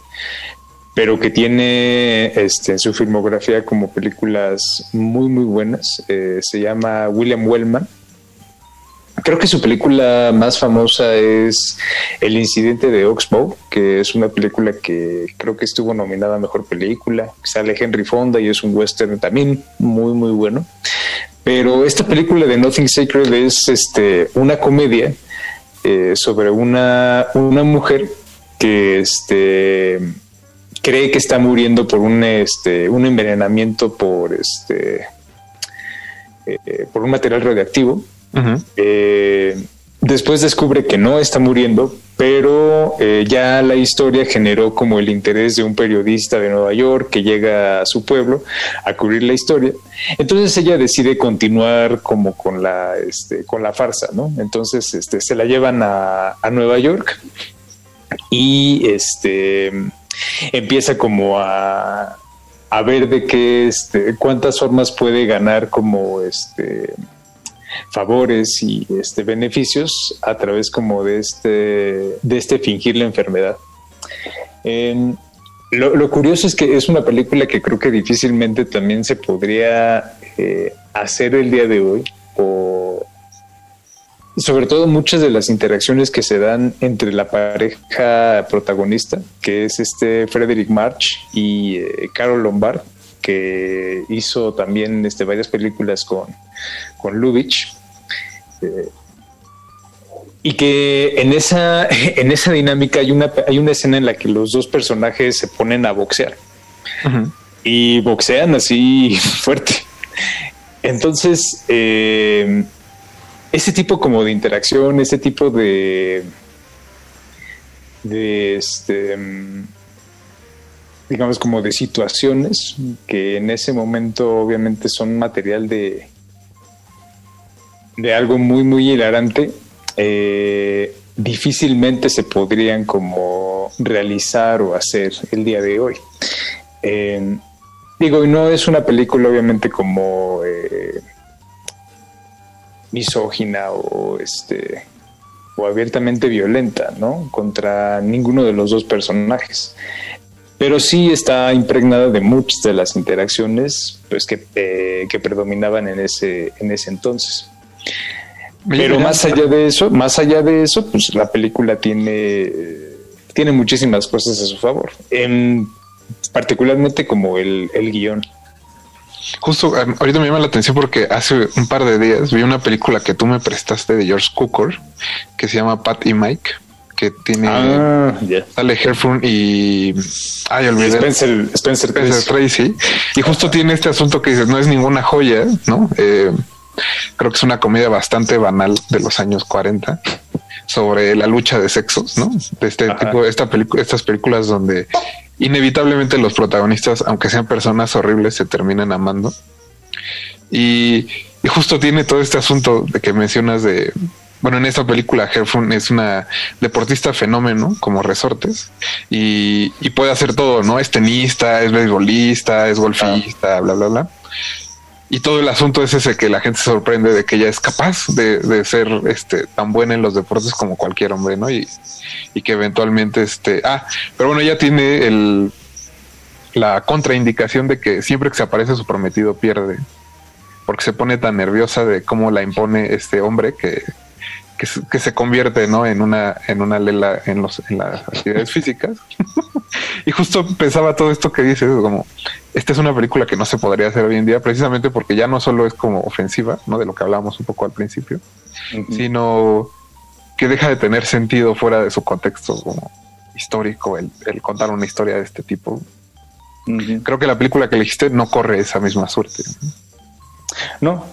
pero que tiene este, en su filmografía como películas muy muy buenas. Eh, se llama William Wellman. Creo que su película más famosa es El incidente de Oxbow, que es una película que creo que estuvo nominada a mejor película. Sale Henry Fonda y es un western también muy muy bueno. Pero esta película de Nothing Sacred es este, una comedia eh, sobre una, una mujer que este, cree que está muriendo por un, este, un envenenamiento por, este, eh, por un material radioactivo. Eh, después descubre que no está muriendo, pero eh, ya la historia generó como el interés de un periodista de Nueva York que llega a su pueblo a cubrir la historia. Entonces ella decide continuar como con la, este, con la farsa, ¿no? Entonces este, se la llevan a, a Nueva York y este empieza como a, a ver de qué, este, cuántas formas puede ganar como este favores y este beneficios a través como de este de este fingir la enfermedad. Lo, lo curioso es que es una película que creo que difícilmente también se podría eh, hacer el día de hoy o sobre todo muchas de las interacciones que se dan entre la pareja protagonista, que es este Frederick March y eh, Carol Lombard, que hizo también este, varias películas con, con Lubitsch. Eh, y que en esa, en esa dinámica hay una, hay una escena en la que los dos personajes se ponen a boxear y boxean así fuerte. Entonces, eh, ese tipo como de interacción, ese tipo de, de este, digamos como de situaciones que en ese momento obviamente son material de, de algo muy, muy hilarante, eh, difícilmente se podrían como realizar o hacer el día de hoy. Eh, digo, y no es una película obviamente como eh, misógina o este o abiertamente violenta, ¿no? Contra ninguno de los dos personajes. Pero sí está impregnada de muchas de las interacciones pues, que, eh, que predominaban en ese, en ese entonces. Pero más allá de eso, más allá de eso, pues la película tiene, tiene muchísimas cosas a su favor. En, particularmente como el, el guion. Justo um, ahorita me llama la atención porque hace un par de días vi una película que tú me prestaste de George Cukor que se llama Pat y Mike, que tiene Ah, sale Herfun y ay olvidé Spencer, Spencer Spencer Tracy. Tracy. Y justo tiene este asunto que dices, no es ninguna joya, ¿no? Eh, creo que es una comedia bastante banal de los años 40 sobre la lucha de sexos, ¿no? De este Ajá. tipo, esta película, estas películas donde inevitablemente los protagonistas, aunque sean personas horribles, se terminan amando. Y, y justo tiene todo este asunto de que mencionas de, bueno, en esta película Herfun es una deportista fenómeno, como resortes, y, y puede hacer todo, ¿no? Es tenista, es beisbolista, es golfista, bla, bla, bla. Y todo el asunto es ese que la gente se sorprende de que ella es capaz de, de ser este tan buena en los deportes como cualquier hombre, ¿no? Y, y que eventualmente este ah, pero bueno, ella tiene el la contraindicación de que siempre que se aparece su prometido pierde porque se pone tan nerviosa de cómo la impone este hombre que, que, que se convierte ¿no? en una en una lela en los en las actividades físicas y justo pensaba todo esto que dices como esta es una película que no se podría hacer hoy en día precisamente porque ya no solo es como ofensiva no de lo que hablábamos un poco al principio sino que deja de tener sentido fuera de su contexto como histórico el, el contar una historia de este tipo. Creo que la película que elegiste no corre esa misma suerte No,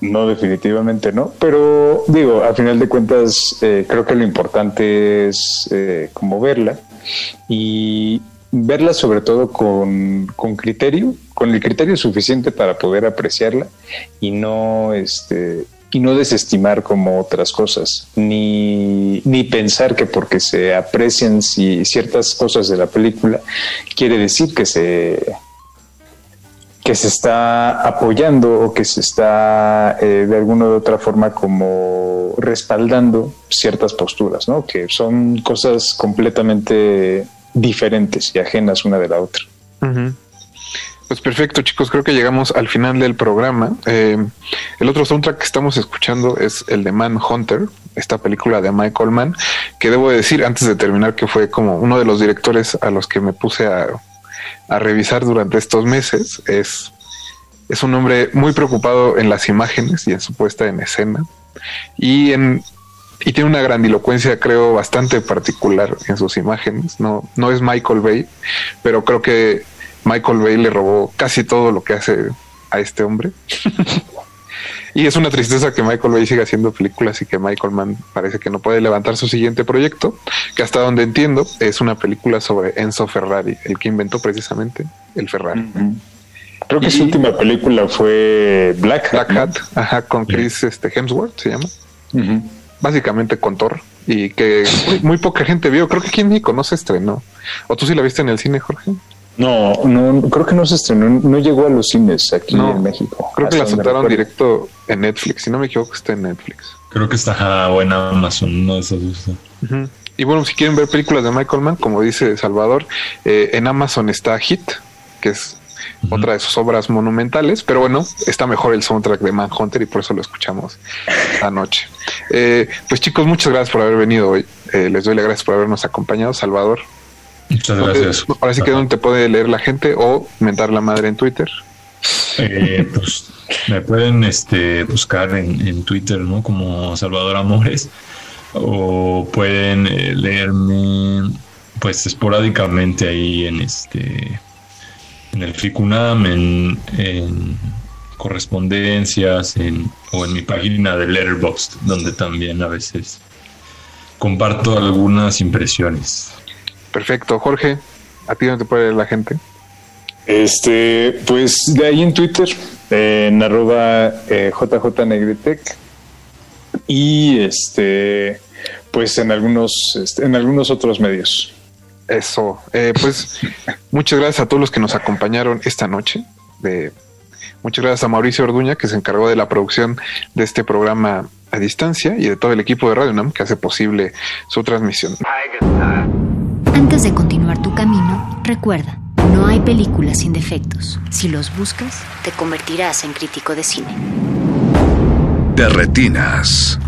no, definitivamente no. Pero digo, a final de cuentas, eh, creo que lo importante es eh, como verla y verla sobre todo con, con criterio, con el criterio suficiente para poder apreciarla y no este y no desestimar como otras cosas, ni, ni pensar que porque se aprecian si ciertas cosas de la película quiere decir que se que se está apoyando o que se está eh, de alguna u otra forma como respaldando ciertas posturas, ¿no? Que son cosas completamente diferentes y ajenas una de la otra. Pues perfecto, chicos. Creo que llegamos al final del programa. Eh, el otro soundtrack que estamos escuchando es el de Man Hunter, esta película de Michael Mann, que debo decir antes de terminar que fue como uno de los directores a los que me puse a, a revisar durante estos meses. Es, es un hombre muy preocupado en las imágenes y en su puesta en escena. Y en, y tiene una grandilocuencia, creo, bastante particular en sus imágenes. No, no es Michael Bay, pero creo que Michael Bay le robó casi todo lo que hace a este hombre. y es una tristeza que Michael Bay siga haciendo películas y que Michael Mann parece que no puede levantar su siguiente proyecto, que hasta donde entiendo es una película sobre Enzo Ferrari, el que inventó precisamente el Ferrari. Creo que su última película fue Black Hat. Black Hat, ajá, con Chris este, Hemsworth se llama. Básicamente con Thor. Y que muy, muy poca gente vio. Creo que aquí en México no se estrenó. ¿O tú sí la viste en el cine, Jorge? No, no, creo que no se estrenó, no llegó a los cines aquí No, en México. Creo que la soltaron directo en Netflix. Si no me equivoco, está en Netflix. Creo que está en Amazon, esos dos. Ujú. Y bueno, si quieren ver películas de Michael Mann, como dice Salvador, eh, en Amazon está Hit, que es otra de sus obras monumentales, pero bueno, está mejor el soundtrack de Manhunter y por eso lo escuchamos anoche. Eh, pues chicos, muchas gracias por haber venido hoy. Eh, les doy las gracias por habernos acompañado, Salvador. Muchas ¿Dónde- gracias. Ahora sí que donde te puede leer la gente o mentar la madre en Twitter. Eh, pues me pueden este, buscar en, en Twitter, ¿no? Como Salvador Amores. O pueden leerme, pues esporádicamente ahí en este, en el Ficunam, en, en correspondencias, en, o en mi página de Letterboxd, donde también a veces comparto algunas impresiones. Perfecto, Jorge, ¿a ti dónde te puede la gente? Este, pues de ahí en Twitter, eh, en arroba eh, JJNegretec. Y este, pues en algunos, este, en algunos otros medios. Eso, eh, pues muchas gracias a todos los que nos acompañaron esta noche. De, muchas gracias a Mauricio Orduña, que se encargó de la producción de este programa a distancia y de todo el equipo de Radio Nam que hace posible su transmisión. Antes de continuar tu camino, recuerda, no hay películas sin defectos. Si los buscas, te convertirás en crítico de cine. De retinas.